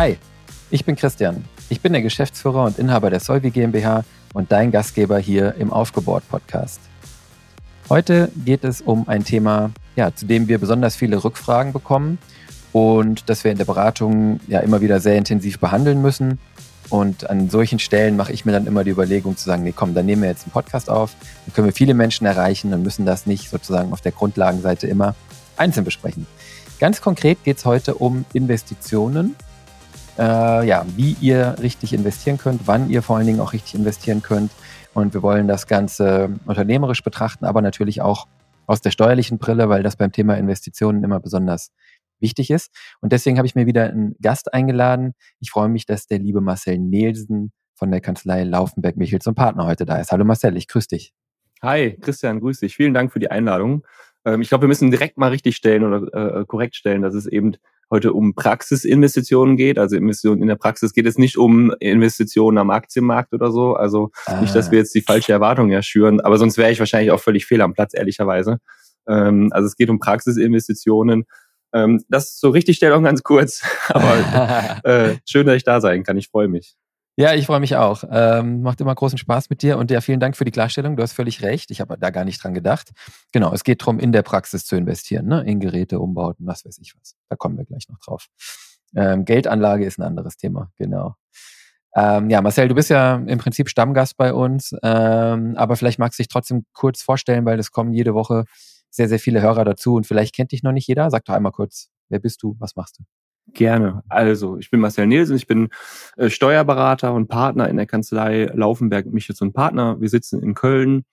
Hi, ich bin Christian. Ich bin der Geschäftsführer und Inhaber der Solvi GmbH und dein Gastgeber hier im Aufgebohrt Podcast. Heute geht es um ein Thema, ja, zu dem wir besonders viele Rückfragen bekommen und das wir in der Beratung ja immer wieder sehr intensiv behandeln müssen. Und an solchen Stellen mache ich mir dann immer die Überlegung zu sagen, nee, komm, dann nehmen wir jetzt einen Podcast auf, dann können wir viele Menschen erreichen und müssen das nicht sozusagen auf der Grundlagenseite immer einzeln besprechen. Ganz konkret geht es heute um Investitionen. Äh, ja, wie ihr richtig investieren könnt, wann ihr vor allen Dingen auch richtig investieren könnt. Und wir wollen das Ganze unternehmerisch betrachten, aber natürlich auch aus der steuerlichen Brille, weil das beim Thema Investitionen immer besonders wichtig ist. Und deswegen habe ich mir wieder einen Gast eingeladen. Ich freue mich, dass der liebe Marcel Nielsen von der Kanzlei Laufenberg Michels und Partner heute da ist. Hallo Marcel, ich grüße dich. Hi, Christian, grüß dich. Vielen Dank für die Einladung. Ähm, ich glaube, wir müssen direkt mal richtig stellen oder äh, korrekt stellen, dass es eben heute um Praxisinvestitionen geht. Also Investitionen in der Praxis geht es nicht um Investitionen am Aktienmarkt oder so. Also ah. nicht, dass wir jetzt die falsche Erwartung erschüren, aber sonst wäre ich wahrscheinlich auch völlig fehl am Platz, ehrlicherweise. Ähm, also es geht um Praxisinvestitionen. Ähm, das ist so richtig Stellung ganz kurz, aber äh, schön, dass ich da sein kann. Ich freue mich. Ja, ich freue mich auch. Ähm, macht immer großen Spaß mit dir und ja, vielen Dank für die Klarstellung. Du hast völlig recht. Ich habe da gar nicht dran gedacht. Genau, es geht darum, in der Praxis zu investieren, ne? in Geräte, Umbauten, was weiß ich was. Da kommen wir gleich noch drauf. Ähm, Geldanlage ist ein anderes Thema, genau. Ähm, ja, Marcel, du bist ja im Prinzip Stammgast bei uns, ähm, aber vielleicht magst du dich trotzdem kurz vorstellen, weil es kommen jede Woche sehr, sehr viele Hörer dazu und vielleicht kennt dich noch nicht jeder. Sag doch einmal kurz, wer bist du, was machst du? Gerne. Also, ich bin Marcel Nielsen, ich bin äh, Steuerberater und Partner in der Kanzlei Laufenberg Michels und Partner. Wir sitzen in Köln.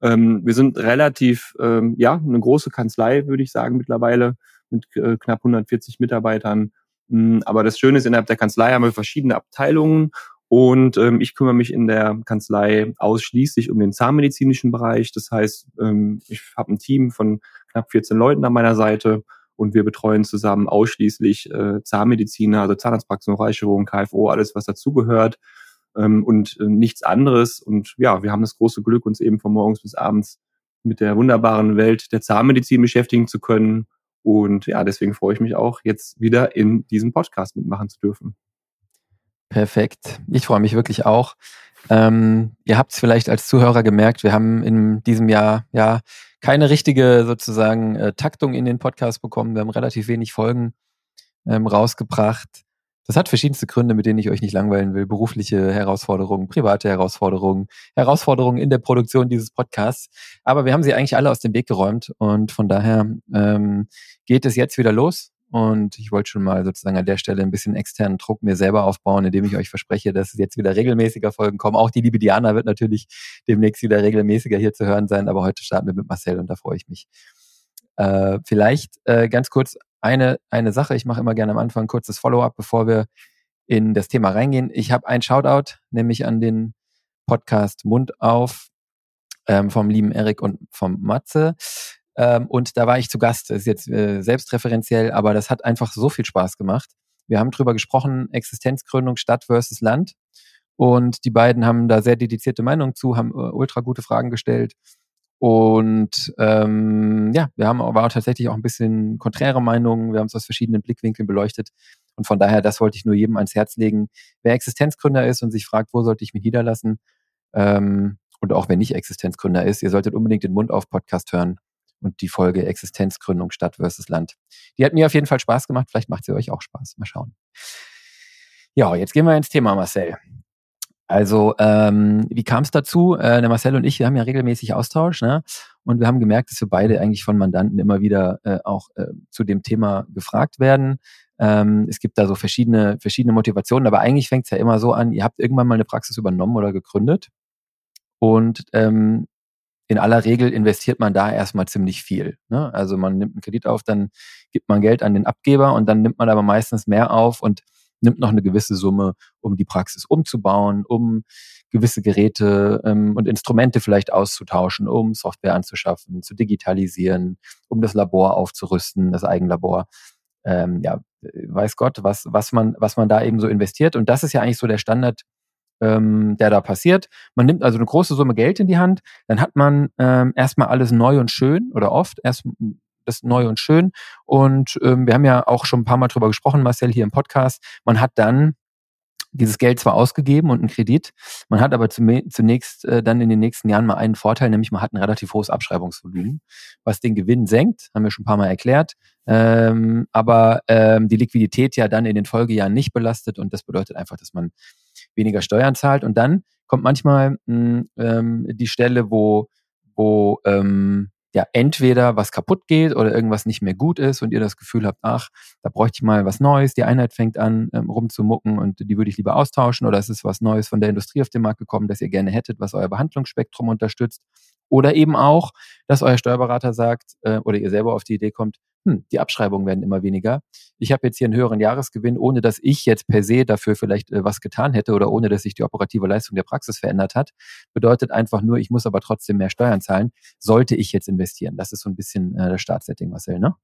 Ähm, wir sind relativ, ähm, ja, eine große Kanzlei, würde ich sagen, mittlerweile mit äh, knapp 140 Mitarbeitern. Mhm, aber das Schöne ist, innerhalb der Kanzlei haben wir verschiedene Abteilungen und ähm, ich kümmere mich in der Kanzlei ausschließlich um den zahnmedizinischen Bereich. Das heißt, ähm, ich habe ein Team von knapp 14 Leuten an meiner Seite und wir betreuen zusammen ausschließlich äh, Zahnmediziner, also Zahnarztpraxen, Reicherung, KFO, alles was dazugehört ähm, und äh, nichts anderes. Und ja, wir haben das große Glück, uns eben von morgens bis abends mit der wunderbaren Welt der Zahnmedizin beschäftigen zu können. Und ja, deswegen freue ich mich auch, jetzt wieder in diesem Podcast mitmachen zu dürfen. Perfekt. Ich freue mich wirklich auch. Ähm, ihr habt es vielleicht als Zuhörer gemerkt, wir haben in diesem Jahr ja keine richtige sozusagen äh, Taktung in den Podcast bekommen. Wir haben relativ wenig Folgen ähm, rausgebracht. Das hat verschiedenste Gründe, mit denen ich euch nicht langweilen will. Berufliche Herausforderungen, private Herausforderungen, Herausforderungen in der Produktion dieses Podcasts. Aber wir haben sie eigentlich alle aus dem Weg geräumt und von daher ähm, geht es jetzt wieder los. Und ich wollte schon mal sozusagen an der Stelle ein bisschen externen Druck mir selber aufbauen, indem ich euch verspreche, dass es jetzt wieder regelmäßiger Folgen kommen. Auch die liebe Diana wird natürlich demnächst wieder regelmäßiger hier zu hören sein, aber heute starten wir mit Marcel und da freue ich mich. Äh, vielleicht äh, ganz kurz eine, eine Sache. Ich mache immer gerne am Anfang ein kurzes Follow-up, bevor wir in das Thema reingehen. Ich habe ein Shoutout, nämlich an den Podcast Mund auf ähm, vom lieben Erik und vom Matze. Ähm, und da war ich zu Gast. Das ist jetzt äh, selbstreferenziell, aber das hat einfach so viel Spaß gemacht. Wir haben drüber gesprochen, Existenzgründung Stadt versus Land. Und die beiden haben da sehr dedizierte Meinungen zu, haben äh, ultra gute Fragen gestellt. Und ähm, ja, wir haben aber tatsächlich auch ein bisschen konträre Meinungen. Wir haben es aus verschiedenen Blickwinkeln beleuchtet. Und von daher, das wollte ich nur jedem ans Herz legen. Wer Existenzgründer ist und sich fragt, wo sollte ich mich niederlassen, ähm, und auch wer nicht Existenzgründer ist, ihr solltet unbedingt den Mund auf Podcast hören und die Folge Existenzgründung Stadt versus Land. Die hat mir auf jeden Fall Spaß gemacht. Vielleicht macht sie euch auch Spaß. Mal schauen. Ja, jetzt gehen wir ins Thema, Marcel. Also, ähm, wie kam es dazu? Äh, Marcel und ich, wir haben ja regelmäßig Austausch, ne? Und wir haben gemerkt, dass wir beide eigentlich von Mandanten immer wieder äh, auch äh, zu dem Thema gefragt werden. Ähm, es gibt da so verschiedene, verschiedene Motivationen, aber eigentlich fängt es ja immer so an, ihr habt irgendwann mal eine Praxis übernommen oder gegründet. Und ähm, in aller Regel investiert man da erstmal ziemlich viel. Ne? Also man nimmt einen Kredit auf, dann gibt man Geld an den Abgeber und dann nimmt man aber meistens mehr auf und nimmt noch eine gewisse Summe, um die Praxis umzubauen, um gewisse Geräte ähm, und Instrumente vielleicht auszutauschen, um Software anzuschaffen, zu digitalisieren, um das Labor aufzurüsten, das Eigenlabor. Ähm, ja, weiß Gott, was, was man, was man da eben so investiert. Und das ist ja eigentlich so der Standard, ähm, der da passiert. Man nimmt also eine große Summe Geld in die Hand, dann hat man ähm, erstmal alles neu und schön oder oft erst das neu und schön. Und ähm, wir haben ja auch schon ein paar Mal drüber gesprochen, Marcel, hier im Podcast. Man hat dann dieses Geld zwar ausgegeben und einen Kredit, man hat aber zunächst äh, dann in den nächsten Jahren mal einen Vorteil, nämlich man hat ein relativ hohes Abschreibungsvolumen, was den Gewinn senkt, haben wir schon ein paar Mal erklärt, ähm, aber ähm, die Liquidität ja dann in den Folgejahren nicht belastet und das bedeutet einfach, dass man weniger Steuern zahlt. Und dann kommt manchmal mh, ähm, die Stelle, wo, wo ähm, ja entweder was kaputt geht oder irgendwas nicht mehr gut ist und ihr das Gefühl habt, ach, da bräuchte ich mal was Neues, die Einheit fängt an ähm, rumzumucken und die würde ich lieber austauschen. Oder es ist was Neues von der Industrie auf den Markt gekommen, das ihr gerne hättet, was euer Behandlungsspektrum unterstützt. Oder eben auch, dass euer Steuerberater sagt äh, oder ihr selber auf die Idee kommt, hm, die Abschreibungen werden immer weniger. Ich habe jetzt hier einen höheren Jahresgewinn, ohne dass ich jetzt per se dafür vielleicht äh, was getan hätte oder ohne dass sich die operative Leistung der Praxis verändert hat. Bedeutet einfach nur, ich muss aber trotzdem mehr Steuern zahlen. Sollte ich jetzt investieren? Das ist so ein bisschen äh, das Startsetting, Marcel, ne?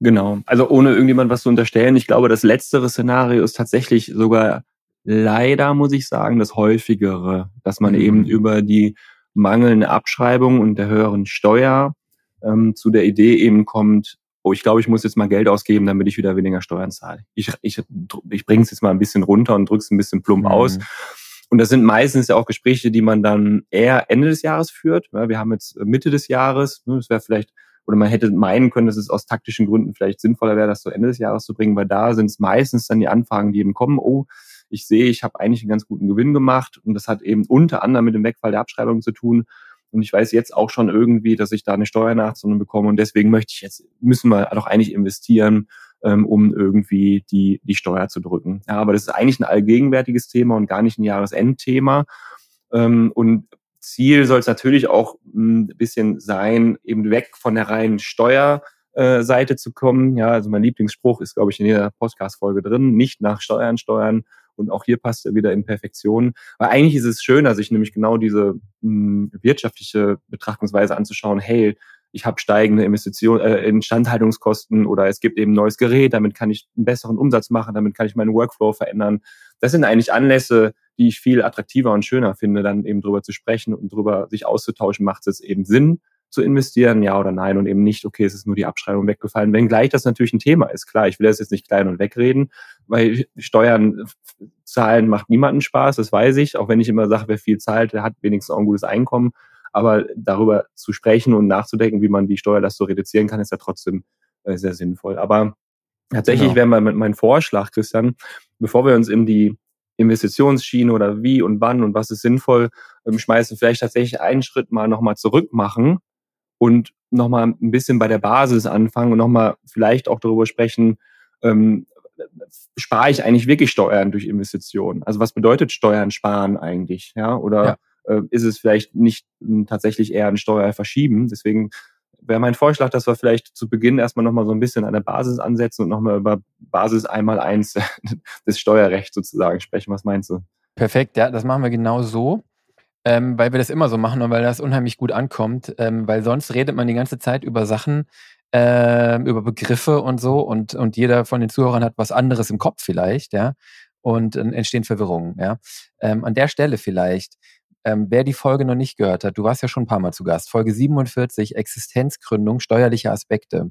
Genau. Also ohne irgendjemand was zu unterstellen. Ich glaube, das letztere Szenario ist tatsächlich sogar leider, muss ich sagen, das häufigere, dass man mhm. eben über die mangelnde Abschreibung und der höheren Steuer ähm, zu der Idee eben kommt, oh, ich glaube, ich muss jetzt mal Geld ausgeben, damit ich wieder weniger Steuern zahle. Ich, ich, ich bringe es jetzt mal ein bisschen runter und drücke es ein bisschen plump mhm. aus. Und das sind meistens ja auch Gespräche, die man dann eher Ende des Jahres führt. Wir haben jetzt Mitte des Jahres. Ne, das wäre vielleicht, oder man hätte meinen können, dass es aus taktischen Gründen vielleicht sinnvoller wäre, das zu Ende des Jahres zu bringen, weil da sind es meistens dann die Anfragen, die eben kommen, oh, ich sehe, ich habe eigentlich einen ganz guten Gewinn gemacht und das hat eben unter anderem mit dem Wegfall der Abschreibung zu tun. Und ich weiß jetzt auch schon irgendwie, dass ich da eine Steuernachzahlung bekomme. Und deswegen möchte ich jetzt, müssen wir doch eigentlich investieren, ähm, um irgendwie die, die Steuer zu drücken. Ja, aber das ist eigentlich ein allgegenwärtiges Thema und gar nicht ein Jahresendthema. Ähm, und Ziel soll es natürlich auch ein bisschen sein, eben weg von der reinen Steuerseite zu kommen. Ja, also mein Lieblingsspruch ist, glaube ich, in jeder Podcast-Folge drin, nicht nach Steuern steuern, und auch hier passt er wieder in Perfektion. Weil eigentlich ist es schöner, sich nämlich genau diese mh, hm, wirtschaftliche Betrachtungsweise anzuschauen. Hey, ich habe steigende Investitionen, äh, Instandhaltungskosten oder es gibt eben neues Gerät, damit kann ich einen besseren Umsatz machen, damit kann ich meinen Workflow verändern. Das sind eigentlich Anlässe, die ich viel attraktiver und schöner finde, dann eben drüber zu sprechen und drüber sich auszutauschen, macht es eben Sinn zu investieren, ja oder nein, und eben nicht, okay, es ist nur die Abschreibung weggefallen, wenngleich das natürlich ein Thema ist. Klar, ich will das jetzt nicht klein und wegreden, weil Steuern zahlen macht niemanden Spaß, das weiß ich, auch wenn ich immer sage, wer viel zahlt, der hat wenigstens auch ein gutes Einkommen. Aber darüber zu sprechen und nachzudenken, wie man die Steuerlast so reduzieren kann, ist ja trotzdem äh, sehr sinnvoll. Aber tatsächlich genau. wäre mein, mein Vorschlag, Christian, bevor wir uns in die Investitionsschiene oder wie und wann und was ist sinnvoll, ähm, schmeißen, vielleicht tatsächlich einen Schritt mal nochmal zurück machen und nochmal ein bisschen bei der Basis anfangen und nochmal vielleicht auch darüber sprechen, ähm, spare ich eigentlich wirklich Steuern durch Investitionen? Also was bedeutet Steuern sparen eigentlich? Ja, oder ja. Äh, ist es vielleicht nicht äh, tatsächlich eher ein Steuer verschieben? Deswegen wäre mein Vorschlag, dass wir vielleicht zu Beginn erstmal nochmal so ein bisschen an der Basis ansetzen und nochmal über Basis einmal eins des Steuerrechts sozusagen sprechen. Was meinst du? Perfekt, ja, das machen wir genau so. Ähm, weil wir das immer so machen und weil das unheimlich gut ankommt, ähm, weil sonst redet man die ganze Zeit über Sachen, äh, über Begriffe und so und, und jeder von den Zuhörern hat was anderes im Kopf vielleicht, ja, und äh, entstehen Verwirrungen, ja. Ähm, an der Stelle vielleicht, ähm, wer die Folge noch nicht gehört hat, du warst ja schon ein paar Mal zu Gast, Folge 47, Existenzgründung, steuerliche Aspekte.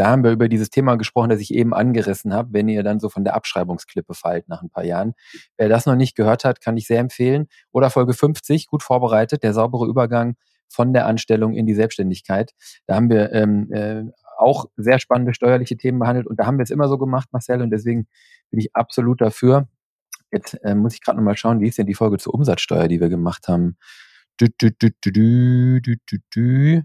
Da haben wir über dieses Thema gesprochen, das ich eben angerissen habe, wenn ihr dann so von der Abschreibungsklippe fallt nach ein paar Jahren. Wer das noch nicht gehört hat, kann ich sehr empfehlen. Oder Folge 50, gut vorbereitet, der saubere Übergang von der Anstellung in die Selbstständigkeit. Da haben wir ähm, äh, auch sehr spannende steuerliche Themen behandelt und da haben wir es immer so gemacht, Marcel, und deswegen bin ich absolut dafür. Jetzt äh, muss ich gerade nochmal schauen, wie ist denn die Folge zur Umsatzsteuer, die wir gemacht haben. Du, du, du, du, du, du, du, du.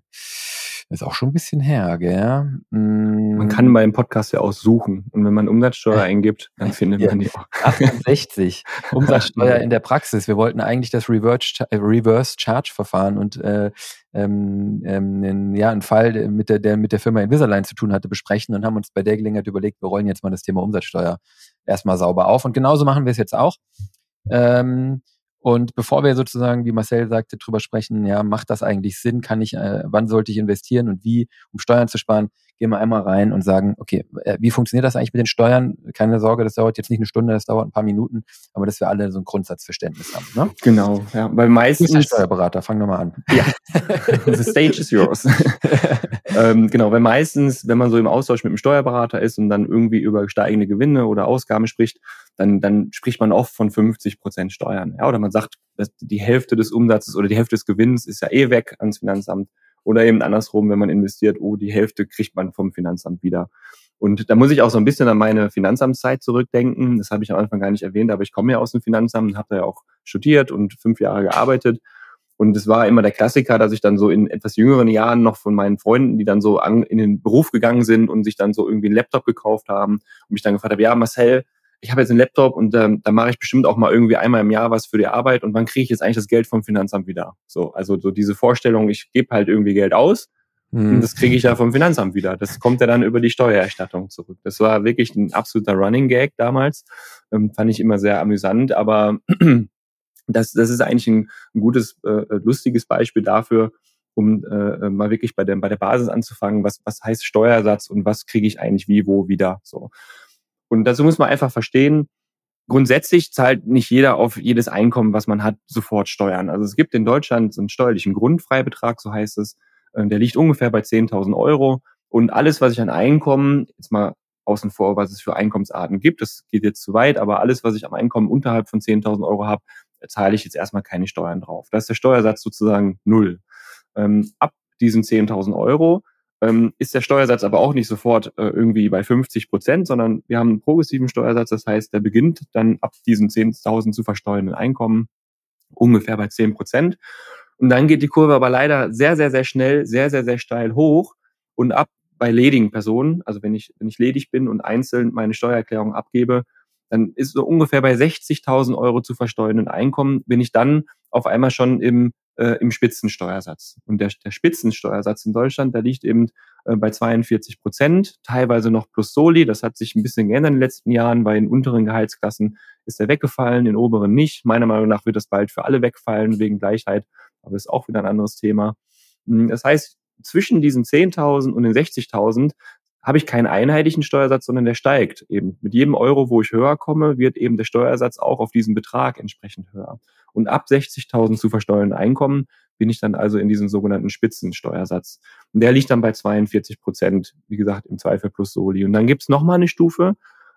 Ist auch schon ein bisschen her, gell? Mm. Man kann beim Podcast ja auch suchen. Und wenn man Umsatzsteuer eingibt, dann findet ja. man die auch. 68. Umsatzsteuer in der Praxis. Wir wollten eigentlich das Reverse, Reverse Charge Verfahren und äh, ähm, ähm, ja, einen Fall mit der, der mit der Firma Invisalign zu tun hatte, besprechen und haben uns bei der Gelegenheit überlegt, wir rollen jetzt mal das Thema Umsatzsteuer erstmal sauber auf. Und genauso machen wir es jetzt auch. Ähm, und bevor wir sozusagen, wie Marcel sagte, drüber sprechen, ja, macht das eigentlich Sinn? Kann ich, äh, wann sollte ich investieren und wie, um Steuern zu sparen, gehen wir einmal rein und sagen, okay, äh, wie funktioniert das eigentlich mit den Steuern? Keine Sorge, das dauert jetzt nicht eine Stunde, das dauert ein paar Minuten, aber dass wir alle so ein Grundsatzverständnis haben. Ne? Genau, ja, weil meistens... Du bist der Steuerberater, fang nochmal an. Ja, the stage is yours. ähm, genau, weil meistens, wenn man so im Austausch mit einem Steuerberater ist und dann irgendwie über steigende Gewinne oder Ausgaben spricht, dann, dann spricht man oft von 50 Prozent Steuern. Ja, oder man sagt, dass die Hälfte des Umsatzes oder die Hälfte des Gewinns ist ja eh weg ans Finanzamt. Oder eben andersrum, wenn man investiert, oh, die Hälfte kriegt man vom Finanzamt wieder. Und da muss ich auch so ein bisschen an meine Finanzamtszeit zurückdenken. Das habe ich am Anfang gar nicht erwähnt, aber ich komme ja aus dem Finanzamt und habe da ja auch studiert und fünf Jahre gearbeitet. Und es war immer der Klassiker, dass ich dann so in etwas jüngeren Jahren noch von meinen Freunden, die dann so an, in den Beruf gegangen sind und sich dann so irgendwie einen Laptop gekauft haben und mich dann gefragt habe, ja, Marcel, ich habe jetzt einen Laptop und ähm, da mache ich bestimmt auch mal irgendwie einmal im Jahr was für die Arbeit und wann kriege ich jetzt eigentlich das Geld vom Finanzamt wieder? So, also so diese Vorstellung, ich gebe halt irgendwie Geld aus mhm. und das kriege ich ja vom Finanzamt wieder. Das kommt ja dann über die Steuererstattung zurück. Das war wirklich ein absoluter Running Gag damals. Ähm, fand ich immer sehr amüsant, aber das, das ist eigentlich ein, ein gutes, äh, lustiges Beispiel dafür, um äh, mal wirklich bei der, bei der Basis anzufangen, was, was heißt Steuersatz und was kriege ich eigentlich wie, wo, wieder. So. Und dazu muss man einfach verstehen, grundsätzlich zahlt nicht jeder auf jedes Einkommen, was man hat, sofort Steuern. Also es gibt in Deutschland so einen steuerlichen Grundfreibetrag, so heißt es. Äh, der liegt ungefähr bei 10.000 Euro. Und alles, was ich an Einkommen, jetzt mal außen vor, was es für Einkommensarten gibt, das geht jetzt zu weit, aber alles, was ich am Einkommen unterhalb von 10.000 Euro habe, zahle ich jetzt erstmal keine Steuern drauf. Da ist der Steuersatz sozusagen null. Ähm, ab diesen 10.000 Euro ähm, ist der Steuersatz aber auch nicht sofort äh, irgendwie bei 50 Prozent, sondern wir haben einen progressiven Steuersatz. Das heißt, der beginnt dann ab diesen 10.000 zu versteuernden Einkommen ungefähr bei 10 Prozent. Und dann geht die Kurve aber leider sehr, sehr, sehr schnell, sehr, sehr, sehr steil hoch. Und ab bei ledigen Personen, also wenn ich, wenn ich ledig bin und einzeln meine Steuererklärung abgebe, dann ist so ungefähr bei 60.000 Euro zu versteuernden Einkommen, bin ich dann auf einmal schon im äh, im Spitzensteuersatz. Und der, der Spitzensteuersatz in Deutschland, der liegt eben äh, bei 42 Prozent, teilweise noch plus Soli. Das hat sich ein bisschen geändert in den letzten Jahren. Bei den unteren Gehaltsklassen ist er weggefallen, in oberen nicht. Meiner Meinung nach wird das bald für alle wegfallen wegen Gleichheit, aber das ist auch wieder ein anderes Thema. Hm, das heißt, zwischen diesen 10.000 und den 60.000 habe ich keinen einheitlichen Steuersatz, sondern der steigt eben. Mit jedem Euro, wo ich höher komme, wird eben der Steuersatz auch auf diesen Betrag entsprechend höher. Und ab 60.000 zu versteuernden Einkommen bin ich dann also in diesem sogenannten Spitzensteuersatz. Und der liegt dann bei 42 Prozent, wie gesagt, im Zweifel plus Soli. Und dann gibt's noch mal eine Stufe,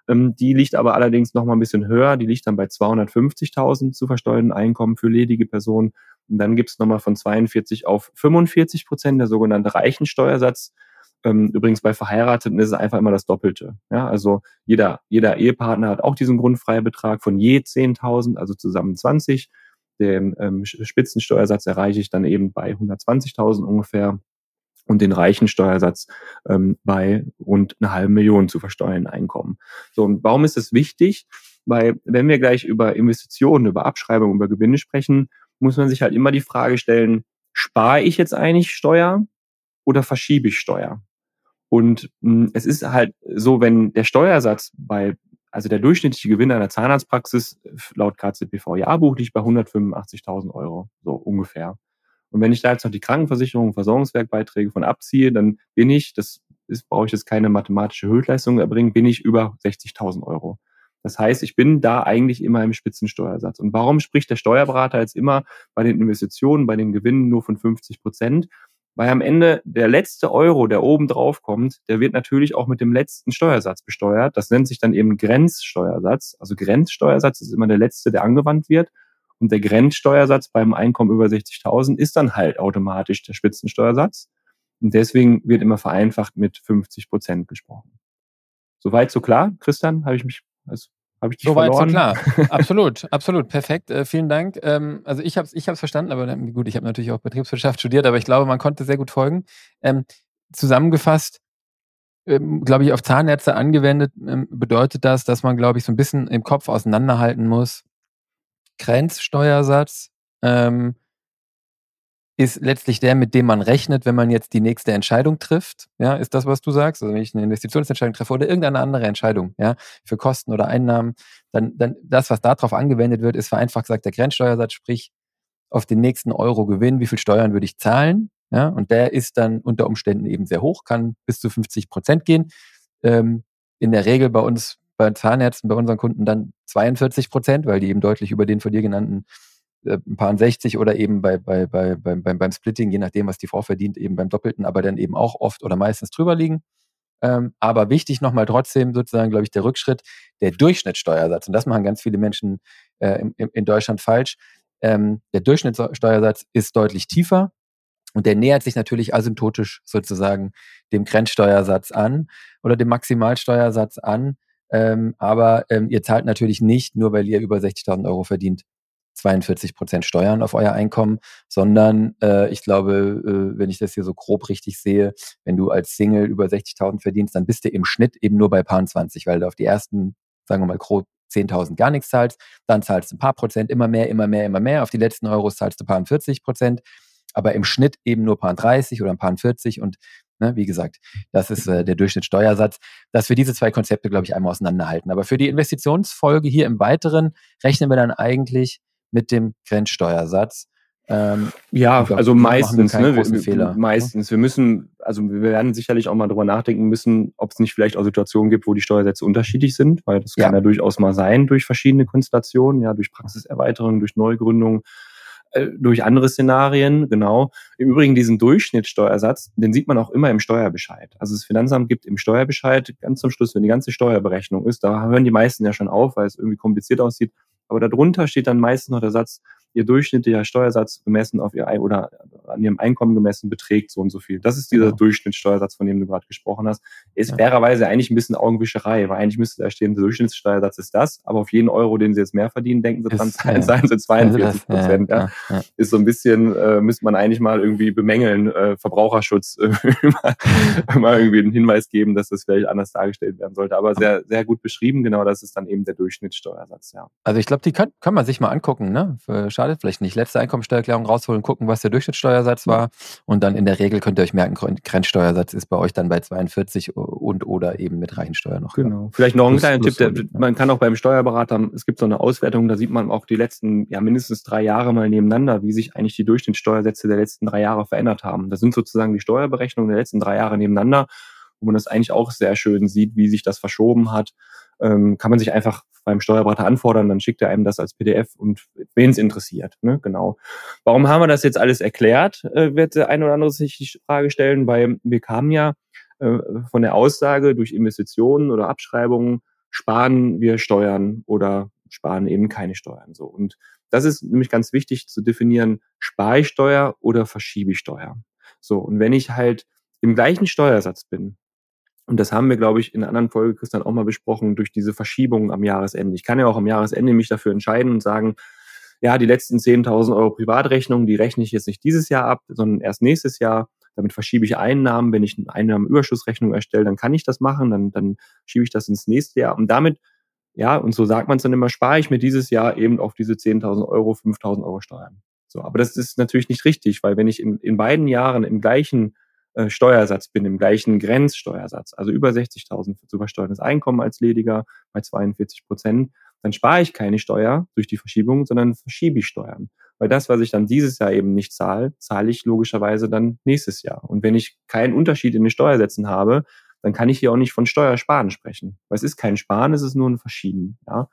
ähm, die liegt aber allerdings noch mal ein bisschen höher. Die liegt dann bei 250.000 zu versteuernden Einkommen für ledige Personen. Und dann gibt's noch mal von 42 auf 45 Prozent der sogenannte Reichensteuersatz. Ähm, übrigens bei Verheirateten ist es einfach immer das Doppelte. Ja, also jeder, jeder Ehepartner hat auch diesen Grundfreibetrag von je 10.000, also zusammen 20. Den ähm, Spitzensteuersatz erreiche ich dann eben bei 120.000 ungefähr und den reichen Steuersatz ähm, bei rund einer halben Million zu versteuern Einkommen. So, und warum ist es wichtig? Weil wenn wir gleich über Investitionen, über Abschreibung, über Gewinne sprechen, muss man sich halt immer die Frage stellen, spare ich jetzt eigentlich Steuer oder verschiebe ich Steuer? Und mh, hm, es ist halt so, wenn der Steuersatz bei, also der durchschnittliche Gewinn einer Zahnarztpraxis laut KZBV-Jahrbuch liegt bei 185.000 Euro, so ungefähr. Und wenn ich da jetzt noch die Krankenversicherung, Versorgungswerkbeiträge von abziehe, dann bin ich, das ist, brauche ich jetzt keine mathematische Höchstleistung erbringen, bin ich über 60.000 Euro. Das heißt, ich bin da eigentlich immer im Spitzensteuersatz. Und warum spricht der Steuerberater jetzt immer bei den Investitionen, bei den Gewinnen nur von 50 Prozent? Weil am Ende der letzte Euro, der oben drauf kommt, der wird natürlich auch mit dem letzten Steuersatz besteuert. Das nennt sich dann eben Grenzsteuersatz. Also Grenzsteuersatz ist immer der letzte, der angewandt wird. Und der Grenzsteuersatz beim Einkommen über 60.000 ist dann halt automatisch der Spitzensteuersatz. Und deswegen wird immer vereinfacht mit 50 Prozent gesprochen. Soweit so klar, Christian? Habe ich mich also habe ich dich Soweit verloren? so klar. absolut, absolut. Perfekt. Äh, vielen Dank. Ähm, also ich habe es ich hab's verstanden, aber gut, ich habe natürlich auch Betriebswirtschaft studiert, aber ich glaube, man konnte sehr gut folgen. Ähm, zusammengefasst, ähm, glaube ich, auf Zahnärzte angewendet, ähm, bedeutet das, dass man, glaube ich, so ein bisschen im Kopf auseinanderhalten muss. Grenzsteuersatz, ähm, ist letztlich der, mit dem man rechnet, wenn man jetzt die nächste Entscheidung trifft. Ja, ist das, was du sagst? Also wenn ich eine Investitionsentscheidung treffe oder irgendeine andere Entscheidung, ja, für Kosten oder Einnahmen, dann, dann das, was darauf angewendet wird, ist vereinfacht gesagt der Grenzsteuersatz, sprich auf den nächsten Euro Gewinn, wie viel Steuern würde ich zahlen? Ja, und der ist dann unter Umständen eben sehr hoch, kann bis zu 50 Prozent gehen. Ähm, in der Regel bei uns, bei Zahnärzten, bei unseren Kunden dann 42 Prozent, weil die eben deutlich über den von dir genannten ein paar 60 oder eben bei, bei, bei, beim, beim, beim Splitting, je nachdem, was die Frau verdient, eben beim Doppelten, aber dann eben auch oft oder meistens drüber liegen. Ähm, aber wichtig nochmal trotzdem sozusagen, glaube ich, der Rückschritt, der Durchschnittssteuersatz. Und das machen ganz viele Menschen äh, in, in Deutschland falsch. Ähm, der Durchschnittssteuersatz ist deutlich tiefer und der nähert sich natürlich asymptotisch sozusagen dem Grenzsteuersatz an oder dem Maximalsteuersatz an. Ähm, aber ähm, ihr zahlt natürlich nicht, nur weil ihr über 60.000 Euro verdient, 42 Prozent Steuern auf euer Einkommen, sondern äh, ich glaube, äh, wenn ich das hier so grob richtig sehe, wenn du als Single über 60.000 verdienst, dann bist du im Schnitt eben nur bei paar 20, weil du auf die ersten, sagen wir mal, grob 10.000 gar nichts zahlst, dann zahlst du ein paar Prozent, immer mehr, immer mehr, immer mehr. Auf die letzten Euros zahlst du paar 40 Prozent, aber im Schnitt eben nur paar 30 oder ein paar 40 und Ne, wie gesagt, das ist äh, der Durchschnittssteuersatz, dass wir diese zwei Konzepte, glaube ich, einmal auseinanderhalten. Aber für die Investitionsfolge hier im Weiteren rechnen wir dann eigentlich mit dem Grenzsteuersatz. Ähm, ja, glaub, also meistens, ne, wir, Fehler, ne? meistens. Ne? Wir müssen, also wir werden sicherlich auch mal drüber nachdenken müssen, ob es nicht vielleicht auch Situationen gibt, wo die Steuersätze unterschiedlich sind, weil das ja. kann ja durchaus mal sein durch verschiedene Konstellationen, ja, durch Praxiserweiterung, durch Neugründung, äh, durch andere Szenarien, genau. Im Übrigen diesen Durchschnittssteuersatz, den sieht man auch immer im Steuerbescheid. Also das Finanzamt gibt im Steuerbescheid ganz zum Schluss, wenn die ganze Steuerberechnung ist, da hören die meisten ja schon auf, weil es irgendwie kompliziert aussieht, aber darunter steht dann meistens noch der Satz, ihr durchschnittlicher Steuersatz gemessen auf ihr oder an ihrem Einkommen gemessen beträgt so und so viel. Das ist dieser genau. Durchschnittssteuersatz, von dem du gerade gesprochen hast. Ist ja. fairerweise eigentlich ein bisschen Augenwischerei, weil eigentlich müsste da stehen, der Durchschnittssteuersatz ist das, aber auf jeden Euro, den sie jetzt mehr verdienen, denken sie dran, zahlen, zahlen sie 42 Prozent. Ja, ja, Ist so ein bisschen, äh, müsste man eigentlich mal irgendwie bemängeln, äh, Verbraucherschutz, äh, mal irgendwie einen Hinweis geben, dass das vielleicht anders dargestellt werden sollte. Aber sehr, sehr gut beschrieben, genau, das ist dann eben der Durchschnittssteuersatz, ja. Also ich glaube, die kann, kann man sich mal angucken, ne? Für, schadet vielleicht nicht. Letzte Einkommensteuererklärung rausholen, gucken, was der Durchschnittssteuersatz war. Und dann in der Regel könnt ihr euch merken, Grenzsteuersatz ist bei euch dann bei 42 und oder eben mit Reichensteuer noch. Genau. Vielleicht noch ein kleiner Tipp, der, man kann auch beim Steuerberater, es gibt so eine Auswertung, da sieht man auch die letzten, ja mindestens drei Jahre mal nebeneinander, wie sich eigentlich die Durchschnittssteuersätze der letzten drei Jahre verändert haben. Das sind sozusagen die Steuerberechnungen der letzten drei Jahre nebeneinander, wo man das eigentlich auch sehr schön sieht, wie sich das verschoben hat. Ähm, kann man sich einfach beim Steuerberater anfordern, dann schickt er einem das als PDF und wen es interessiert. Ne? Genau. Warum haben wir das jetzt alles erklärt, äh, wird der ein oder andere sich die Frage stellen, weil wir kamen ja äh, von der Aussage, durch Investitionen oder Abschreibungen sparen wir Steuern oder sparen eben keine Steuern. So. Und das ist nämlich ganz wichtig zu definieren, spare ich Steuer oder verschiebe ich Steuer. So, und wenn ich halt im gleichen Steuersatz bin, und das haben wir, glaube ich, in einer anderen Folge, Christian, auch mal besprochen, durch diese Verschiebung am Jahresende. Ich kann ja auch am Jahresende mich dafür entscheiden und sagen, ja, die letzten 10.000 Euro Privatrechnung, die rechne ich jetzt nicht dieses Jahr ab, sondern erst nächstes Jahr. Damit verschiebe ich Einnahmen. Wenn ich eine Einnahmenüberschussrechnung erstelle, dann kann ich das machen, dann, dann schiebe ich das ins nächste Jahr. Und damit, ja, und so sagt man es dann immer, spare ich mir dieses Jahr eben auf diese 10.000 Euro 5.000 Euro Steuern. So, aber das ist natürlich nicht richtig, weil wenn ich in, in beiden Jahren im gleichen äh, Steuersatz bin, im gleichen Grenzsteuersatz, also über 60.000 zu versteuerndes Einkommen als Lediger bei 42 Prozent, dann spare ich keine Steuer durch die Verschiebung, sondern verschiebe ich Steuern. Weil das, was ich dann dieses Jahr eben nicht zahle, zahle ich logischerweise dann nächstes Jahr. Und wenn ich keinen Unterschied in den Steuersätzen habe, dann kann ich hier auch nicht von Steuersparen sprechen. Weil es ist kein Sparen, es ist nur ein Verschieben. Ja?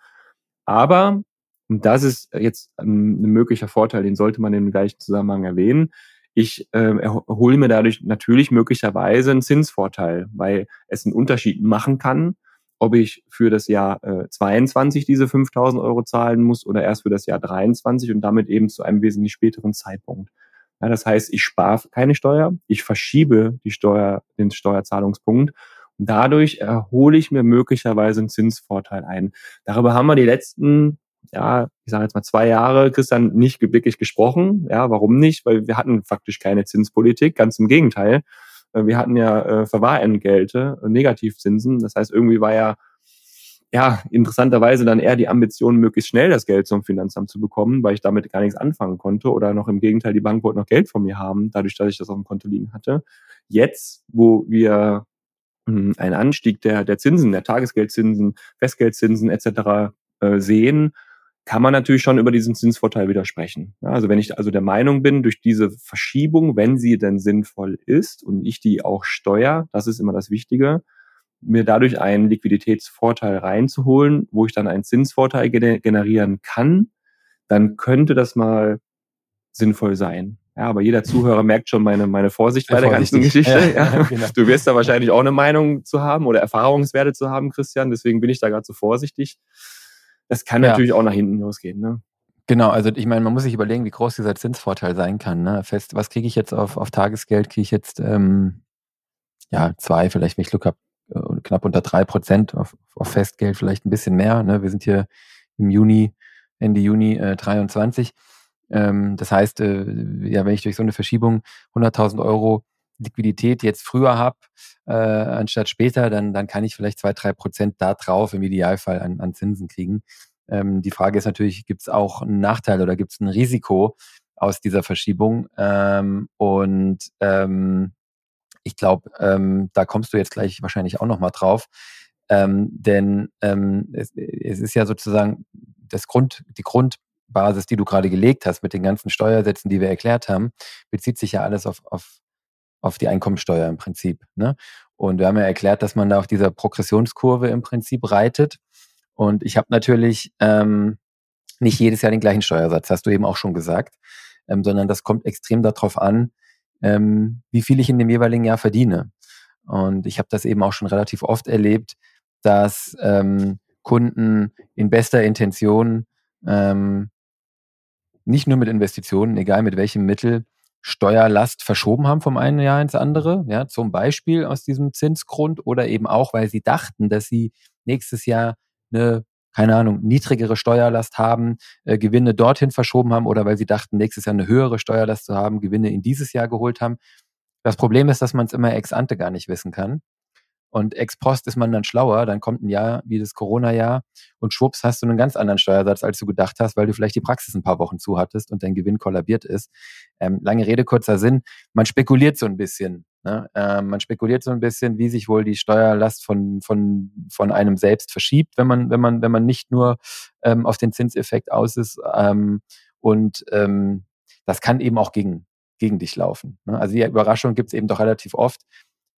Aber, und das ist jetzt ein, ein möglicher Vorteil, den sollte man im gleichen Zusammenhang erwähnen, ich äh, erhole mir dadurch natürlich möglicherweise einen Zinsvorteil, weil es einen Unterschied machen kann, ob ich für das Jahr äh, 22 diese 5000 Euro zahlen muss oder erst für das Jahr 23 und damit eben zu einem wesentlich späteren Zeitpunkt. Ja, das heißt, ich spare keine Steuer, ich verschiebe die Steuer, den Steuerzahlungspunkt und dadurch erhole ich mir möglicherweise einen Zinsvorteil ein. Darüber haben wir die letzten ja, ich sage jetzt mal zwei Jahre, Christian, nicht wirklich gesprochen. Ja, warum nicht? Weil wir hatten faktisch keine Zinspolitik, ganz im Gegenteil. Äh, wir hatten ja äh, Verwahrentgelte, äh, Negativzinsen. Das heißt, irgendwie war ja ja, interessanterweise dann eher die Ambition, möglichst schnell das Geld zum Finanzamt zu bekommen, weil ich damit gar nichts anfangen konnte oder noch im Gegenteil, die Bank wollte noch Geld von mir haben, dadurch, dass ich das auf dem Konto liegen hatte. Jetzt, wo wir hm, einen Anstieg der, der Zinsen, der Tagesgeldzinsen, Festgeldzinsen etc. Äh, sehen, kann man natürlich schon über diesen Zinsvorteil widersprechen. Ja, also wenn ich also der Meinung bin, durch diese Verschiebung, wenn sie denn sinnvoll ist und ich die auch steuere, das ist immer das Wichtige, mir dadurch einen Liquiditätsvorteil reinzuholen, wo ich dann einen Zinsvorteil generieren kann, dann könnte das mal sinnvoll sein. Ja, aber jeder Zuhörer merkt schon meine, meine Vorsicht bei der ganzen Geschichte. Ja, ja. Genau. Du wirst da wahrscheinlich auch eine Meinung zu haben oder Erfahrungswerte zu haben, Christian. Deswegen bin ich da gerade so vorsichtig. Das kann ja. natürlich auch nach hinten losgehen. Ne? Genau, also ich meine, man muss sich überlegen, wie groß dieser Zinsvorteil sein kann. Ne? Fest, was kriege ich jetzt auf, auf Tagesgeld? Kriege ich jetzt ähm, ja zwei, vielleicht, wenn ich Glück habe, äh, knapp unter drei Prozent auf, auf Festgeld, vielleicht ein bisschen mehr. Ne? Wir sind hier im Juni, Ende Juni äh, 23. Ähm, das heißt, äh, ja, wenn ich durch so eine Verschiebung 100.000 Euro Liquidität jetzt früher habe, äh, anstatt später, dann, dann kann ich vielleicht zwei, drei Prozent da drauf im Idealfall an, an Zinsen kriegen. Ähm, die Frage ist natürlich, gibt es auch einen Nachteil oder gibt es ein Risiko aus dieser Verschiebung? Ähm, und ähm, ich glaube, ähm, da kommst du jetzt gleich wahrscheinlich auch nochmal drauf. Ähm, denn ähm, es, es ist ja sozusagen das Grund, die Grundbasis, die du gerade gelegt hast mit den ganzen Steuersätzen, die wir erklärt haben, bezieht sich ja alles auf, auf, auf die Einkommensteuer im Prinzip. Ne? Und wir haben ja erklärt, dass man da auf dieser Progressionskurve im Prinzip reitet. Und ich habe natürlich ähm, nicht jedes Jahr den gleichen Steuersatz, hast du eben auch schon gesagt, ähm, sondern das kommt extrem darauf an, ähm, wie viel ich in dem jeweiligen Jahr verdiene. Und ich habe das eben auch schon relativ oft erlebt, dass ähm, Kunden in bester Intention ähm, nicht nur mit Investitionen, egal mit welchem Mittel, Steuerlast verschoben haben vom einen Jahr ins andere, ja, zum Beispiel aus diesem Zinsgrund oder eben auch, weil sie dachten, dass sie nächstes Jahr eine keine Ahnung, niedrigere Steuerlast haben, äh, Gewinne dorthin verschoben haben oder weil sie dachten, nächstes Jahr eine höhere Steuerlast zu haben, Gewinne in dieses Jahr geholt haben. Das Problem ist, dass man es immer ex ante gar nicht wissen kann. Und ex post ist man dann schlauer, dann kommt ein Jahr wie das Corona-Jahr und schwupps hast du einen ganz anderen Steuersatz, als du gedacht hast, weil du vielleicht die Praxis ein paar Wochen zu hattest und dein Gewinn kollabiert ist. Ähm, lange Rede, kurzer Sinn. Man spekuliert so ein bisschen. Ne? Ähm, man spekuliert so ein bisschen, wie sich wohl die Steuerlast von, von, von einem selbst verschiebt, wenn man, wenn man, wenn man nicht nur ähm, auf den Zinseffekt aus ist. Ähm, und ähm, das kann eben auch gegen, gegen dich laufen. Ne? Also die Überraschung gibt es eben doch relativ oft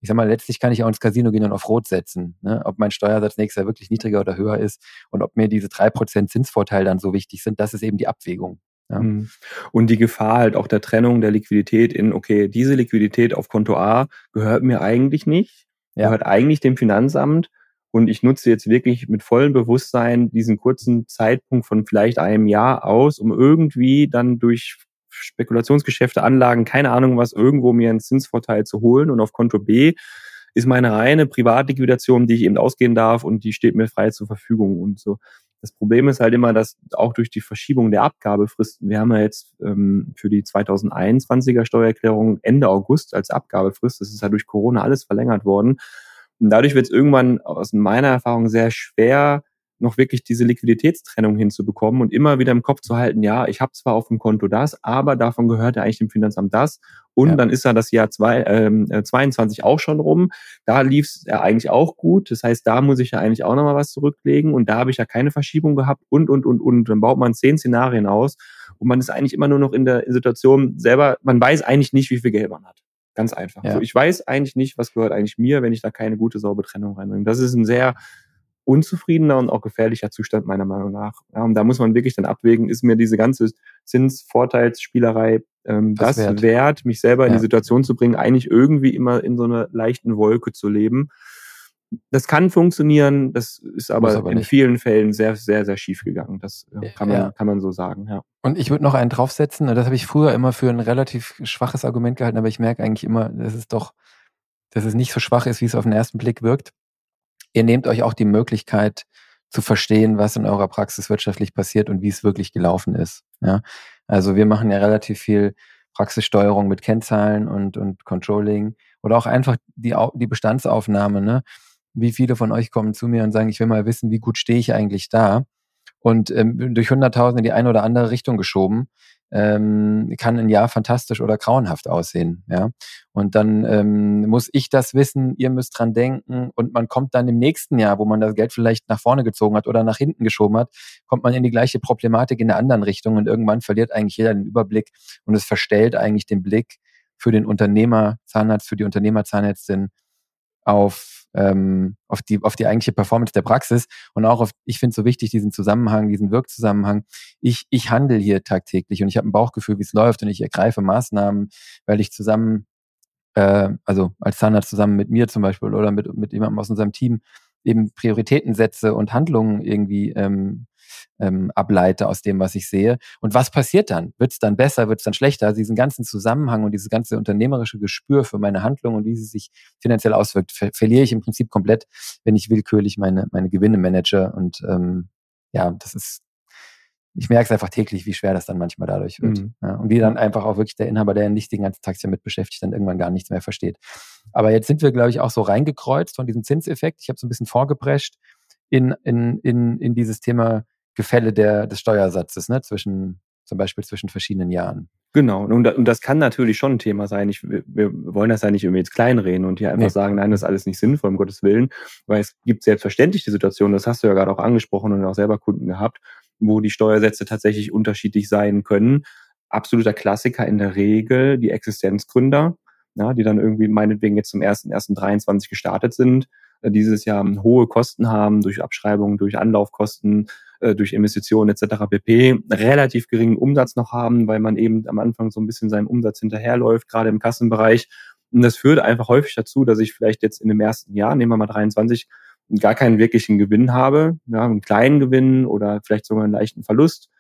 ich sag mal, letztlich kann ich auch ins Casino gehen und auf Rot setzen. Ne? Ob mein Steuersatz nächstes Jahr wirklich niedriger oder höher ist und ob mir diese drei Prozent Zinsvorteil dann so wichtig sind, das ist eben die Abwägung. Ja. Mhm. Und die Gefahr halt auch der Trennung der Liquidität in, okay, diese Liquidität auf Konto A gehört mir eigentlich nicht, ja. gehört eigentlich dem Finanzamt und ich nutze jetzt wirklich mit vollem Bewusstsein diesen kurzen Zeitpunkt von vielleicht einem Jahr aus, um irgendwie dann durch Spekulationsgeschäfte, Anlagen, keine Ahnung was, irgendwo mir einen Zinsvorteil zu holen. Und auf Konto B ist meine reine Privatliquidation, die ich eben ausgehen darf und die steht mir frei zur Verfügung und so. Das Problem ist halt immer, dass auch durch die Verschiebung der Abgabefristen, wir haben ja jetzt ähm, für die 2021er Steuererklärung Ende August als Abgabefrist, das ist ja durch Corona alles verlängert worden. Und dadurch wird es irgendwann aus meiner Erfahrung sehr schwer, noch wirklich diese Liquiditätstrennung hinzubekommen und immer wieder im Kopf zu halten, ja, ich habe zwar auf dem Konto das, aber davon gehört ja eigentlich dem Finanzamt das. Und ja. dann ist ja das Jahr zwei, ähm, 22 äh, auch schon rum. Da lief es ja eigentlich auch gut. Das heißt, da muss ich ja eigentlich auch nochmal was zurücklegen. Und da habe ich ja keine Verschiebung gehabt und, und, und, und. Dann baut man zehn Szenarien aus. Und man ist eigentlich immer nur noch in der Situation selber, man weiß eigentlich nicht, wie viel Geld man hat. Ganz einfach. Ja. Also ich weiß eigentlich nicht, was gehört eigentlich mir, wenn ich da keine gute, saubere Trennung reinbringe. Das ist ein sehr unzufriedener und auch gefährlicher Zustand meiner Meinung nach. Ja, und da muss man wirklich dann abwägen, ist mir diese ganze Zinsvorteilsspielerei ähm, das, das wert. wert. mich selber in die Situation zu bringen, eigentlich irgendwie immer in so einer leichten Wolke zu leben. Das kann funktionieren, das ist aber, aber in nicht. vielen Fällen sehr, sehr, sehr schief gegangen. Das kann man, ja. kann man so sagen, ja. Und ich würde noch einen draufsetzen, das habe ich früher immer für ein relativ schwaches Argument gehalten, aber ich merke eigentlich immer, dass es doch, dass es nicht so schwach ist, wie es auf den ersten Blick wirkt ihr nehmt euch auch die Möglichkeit zu verstehen, was in eurer Praxis wirtschaftlich passiert und wie es wirklich gelaufen ist. Ja? Also wir machen ja relativ viel Praxissteuerung mit Kennzahlen und, und Controlling oder auch einfach die, die Bestandsaufnahme. Ne? Wie viele von euch kommen zu mir und sagen, ich will mal wissen, wie gut stehe ich eigentlich da? Und ähm, durch 100.000 in die eine oder andere Richtung geschoben, ähm, kann ein Jahr fantastisch oder grauenhaft aussehen. Ja? Und dann ähm, muss ich das wissen, ihr müsst dran denken und man kommt dann im nächsten Jahr, wo man das Geld vielleicht nach vorne gezogen hat oder nach hinten geschoben hat, kommt man in die gleiche Problematik in der anderen Richtung und irgendwann verliert eigentlich jeder den Überblick und es verstellt eigentlich den Blick für den Unternehmer Zahnarzt, für die Unternehmer Zahnärztin auf ähm, auf die auf die eigentliche Performance der Praxis und auch auf ich finde so wichtig diesen Zusammenhang diesen Wirkzusammenhang. Ich ich handle hier tagtäglich und ich habe ein Bauchgefühl wie es läuft und ich ergreife Maßnahmen weil ich zusammen äh, also als Zahnarzt zusammen mit mir zum Beispiel oder mit mit jemandem aus unserem Team eben Prioritäten setze und Handlungen irgendwie ähm, ähm, ableite aus dem, was ich sehe. Und was passiert dann? Wird es dann besser? Wird es dann schlechter? Also diesen ganzen Zusammenhang und dieses ganze unternehmerische Gespür für meine Handlung und wie sie sich finanziell auswirkt, ver verliere ich im Prinzip komplett, wenn ich willkürlich meine, meine Gewinne manage. Und ähm, ja, das ist, ich merke es einfach täglich, wie schwer das dann manchmal dadurch wird. Mhm. Ja, und wie dann einfach auch wirklich der Inhaber, der nicht den ganzen Tag damit beschäftigt, dann irgendwann gar nichts mehr versteht. Aber jetzt sind wir, glaube ich, auch so reingekreuzt von diesem Zinseffekt. Ich habe so ein bisschen vorgeprescht in, in, in, in dieses Thema Gefälle der, des Steuersatzes, ne, zwischen, zum Beispiel zwischen verschiedenen Jahren. Genau, und, das kann natürlich schon ein Thema sein. Ich, wir wollen das ja nicht irgendwie jetzt kleinreden und hier einfach nee. sagen, nein, das ist alles nicht sinnvoll, um Gottes Willen, weil es gibt selbstverständlich die Situation, das hast du ja gerade auch angesprochen und auch selber Kunden gehabt, wo die Steuersätze tatsächlich unterschiedlich sein können. Absoluter Klassiker in der Regel die Existenzgründer, ja, die dann irgendwie meinetwegen jetzt zum 1.1.23 gestartet sind, äh, dieses Jahr hohe Kosten haben durch Abschreibungen, durch Anlaufkosten, äh, durch Investitionen etc. pp. relativ geringen Umsatz noch haben, weil man eben am Anfang so ein bisschen seinem Umsatz hinterherläuft, gerade im Kassenbereich. Und das führt einfach häufig dazu, dass ich vielleicht jetzt in dem ersten Jahr, nehmen wir mal 23, gar keinen wirklichen Gewinn habe, ja, einen kleinen Gewinn oder vielleicht sogar einen leichten Verlust.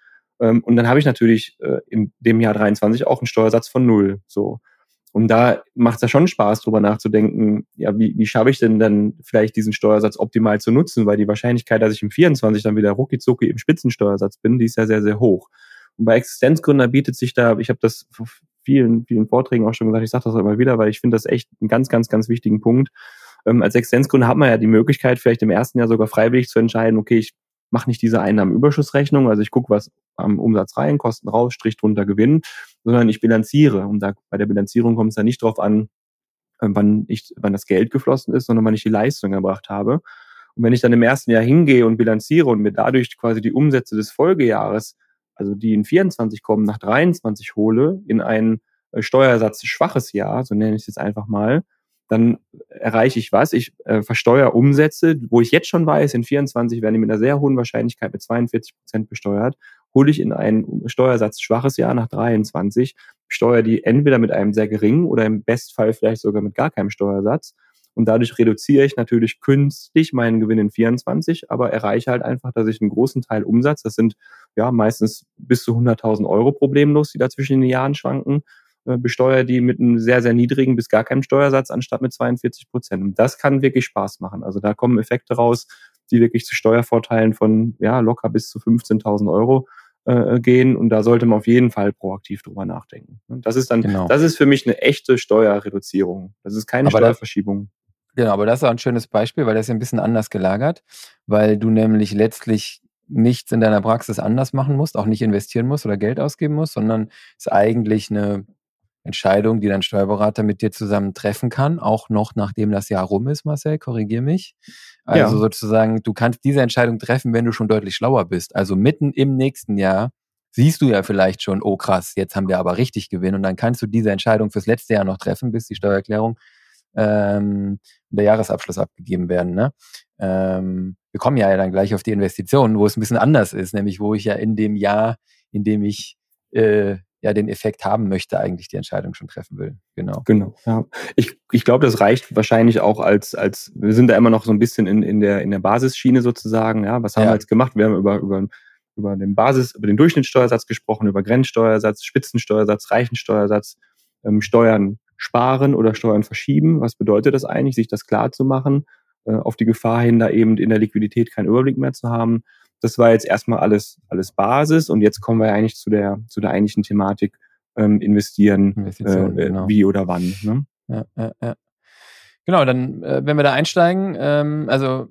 Ähm, und dann habe ich natürlich äh, in dem Jahr 23 auch einen Steuersatz von null. So. Und da macht es ja schon Spaß, drüber nachzudenken, ja, wie, wie schaffe ich denn dann vielleicht diesen Steuersatz optimal zu nutzen, weil die Wahrscheinlichkeit, dass ich im 24 dann wieder rucki im Spitzensteuersatz bin, die ist ja sehr, sehr hoch. Und bei Existenzgründer bietet sich da, ich habe das vor vielen, vielen Vorträgen auch schon gesagt, ich sage das auch immer wieder, weil ich finde das echt einen ganz, ganz, ganz wichtigen Punkt. Ähm, als Existenzgründer hat man ja die Möglichkeit, vielleicht im ersten Jahr sogar freiwillig zu entscheiden, okay, ich mache nicht diese Einnahmenüberschussrechnung, also ich gucke, was am Umsatz rein, Kosten raus, Strich drunter Gewinn, sondern ich bilanziere. Und da bei der Bilanzierung kommt es ja nicht darauf an, äh, wann ich, wann das Geld geflossen ist, sondern wann ich die Leistung erbracht habe. Und wenn ich dann im ersten Jahr hingehe und bilanziere und mir dadurch quasi die Umsätze des Folgejahres, also die in 24 kommen, nach 23 hole, in ein äh, Steuersatz schwaches Jahr, so nenne ich es jetzt einfach mal, dann erreiche ich was? Ich äh, versteuere Umsätze, wo ich jetzt schon weiß, in 24 werden die mit einer sehr hohen Wahrscheinlichkeit mit 42 Prozent besteuert, hole ich in ein Steuersatz schwaches Jahr nach 23, steuere die entweder mit einem sehr geringen oder im Bestfall vielleicht sogar mit gar keinem Steuersatz. Und dadurch reduziere ich natürlich künstlich meinen Gewinn in 24, aber erreiche halt einfach, dass ich einen großen Teil Umsatz, das sind ja meistens bis zu 100.000 Euro problemlos, die dazwischen in den Jahren schwanken, äh, besteuere die mit einem sehr, sehr niedrigen bis gar keinem Steuersatz anstatt mit 42 Prozent. Und das kann wirklich Spaß machen. Also da kommen Effekte raus, die wirklich zu Steuervorteilen von ja locker bis zu 15.000 Euro äh, gehen. Und da sollte man auf jeden Fall proaktiv drüber nachdenken. Das ist dann, genau. das ist für mich eine echte Steuerreduzierung. Das ist keine aber Steuerverschiebung. Das, genau, aber das ist auch ein schönes Beispiel, weil das ist ein bisschen anders gelagert, weil du nämlich letztlich nichts in deiner Praxis anders machen musst, auch nicht investieren musst oder Geld ausgeben musst, sondern es ist eigentlich eine Entscheidung, die dein Steuerberater mit dir zusammen treffen kann, auch noch nachdem das Jahr rum ist, Marcel, korrigier mich. Also ja. sozusagen, du kannst diese Entscheidung treffen, wenn du schon deutlich schlauer bist. Also mitten im nächsten Jahr siehst du ja vielleicht schon, oh krass, jetzt haben wir aber richtig Gewinn und dann kannst du diese Entscheidung fürs letzte Jahr noch treffen, bis die Steuererklärung ähm, der Jahresabschluss abgegeben werden. Ne? Ähm, wir kommen ja dann gleich auf die Investitionen, wo es ein bisschen anders ist, nämlich wo ich ja in dem Jahr, in dem ich äh, ja den Effekt haben möchte, eigentlich die Entscheidung schon treffen will. Genau. Genau. Ja. Ich, ich glaube, das reicht wahrscheinlich auch als, als, wir sind da immer noch so ein bisschen in, in der, in der Basisschiene sozusagen. Ja, was haben ja. wir jetzt gemacht? Wir haben über, über, über den Basis, über den Durchschnittssteuersatz gesprochen, über Grenzsteuersatz, Spitzensteuersatz, Reichensteuersatz, ähm, Steuern sparen oder Steuern verschieben. Was bedeutet das eigentlich, sich das klar zu machen, äh, auf die Gefahr hin, da eben in der Liquidität keinen Überblick mehr zu haben? Das war jetzt erstmal alles, alles Basis und jetzt kommen wir eigentlich zu der, zu der eigentlichen Thematik ähm, investieren, äh, genau. wie oder wann. Ne? Ja, ja, ja. Genau, dann, äh, wenn wir da einsteigen, ähm, also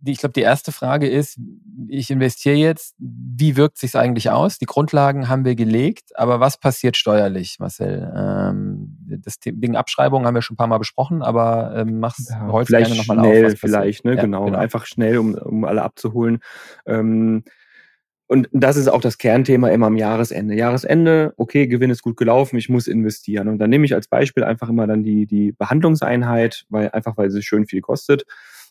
die, ich glaube, die erste Frage ist, ich investiere jetzt, wie wirkt sich eigentlich aus? Die Grundlagen haben wir gelegt, aber was passiert steuerlich, Marcel? Ähm, das Ding Abschreibung haben wir schon ein paar Mal besprochen, aber ähm, mach's Ja, heute vielleicht gerne nochmal auf. schnell, was vielleicht, ne, Ja, genau. genau. Einfach schnell, um, um alle abzuholen. Ähm, und das ist auch das Kernthema immer am Jahresende. Jahresende, okay, Gewinn ist gut gelaufen, ich muss investieren. Und dann nehme ich als Beispiel einfach immer dann die, die Behandlungseinheit, weil einfach weil sie schön viel kostet.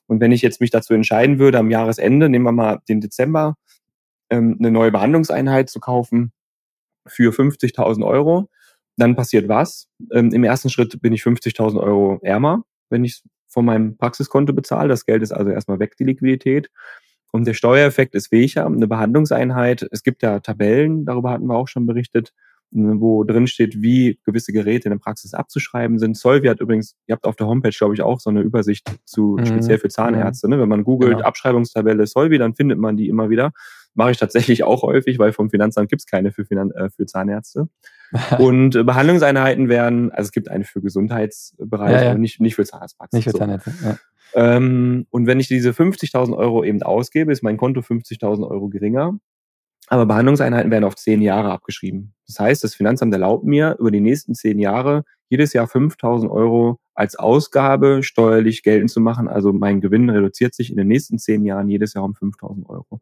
Und wenn ich jetzt mich dazu entscheiden würde, am Jahresende, nehmen wir mal den Dezember, ähm, eine neue Behandlungseinheit zu kaufen für 50.000 Euro, dann passiert was? Ähm, Im ersten Schritt bin ich 50.000 Euro ärmer, wenn ich von meinem Praxiskonto bezahle. Das Geld ist also erstmal weg, die Liquidität. Und der Steuereffekt ist welcher? Eine Behandlungseinheit. Es gibt ja Tabellen, darüber hatten wir auch schon berichtet, wo drin steht, wie gewisse Geräte in der Praxis abzuschreiben sind. Solvi hat übrigens, ihr habt auf der Homepage, glaube ich, auch so eine Übersicht zu Mhm. speziell für Zahnärzte. Ne? Wenn man googelt Genau. Abschreibungstabelle Solvi, dann findet man die immer wieder. Mache ich tatsächlich auch häufig, weil vom Finanzamt gibt es keine für, Finan äh, für Zahnärzte. Und äh, Behandlungseinheiten werden, also es gibt eine für Gesundheitsbereich, Ja, ja. aber nicht, nicht für Zahnarztpraxis. Nicht für So. Zahnärzte. Ja. Ähm, und wenn ich diese 50.000 Euro eben ausgebe, ist mein Konto 50.000 Euro geringer. Aber Behandlungseinheiten werden auf zehn Jahre abgeschrieben. Das heißt, das Finanzamt erlaubt mir, über die nächsten zehn Jahre jedes Jahr 5.000 Euro als Ausgabe steuerlich geltend zu machen. Also mein Gewinn reduziert sich in den nächsten zehn Jahren jedes Jahr um 5.000 Euro.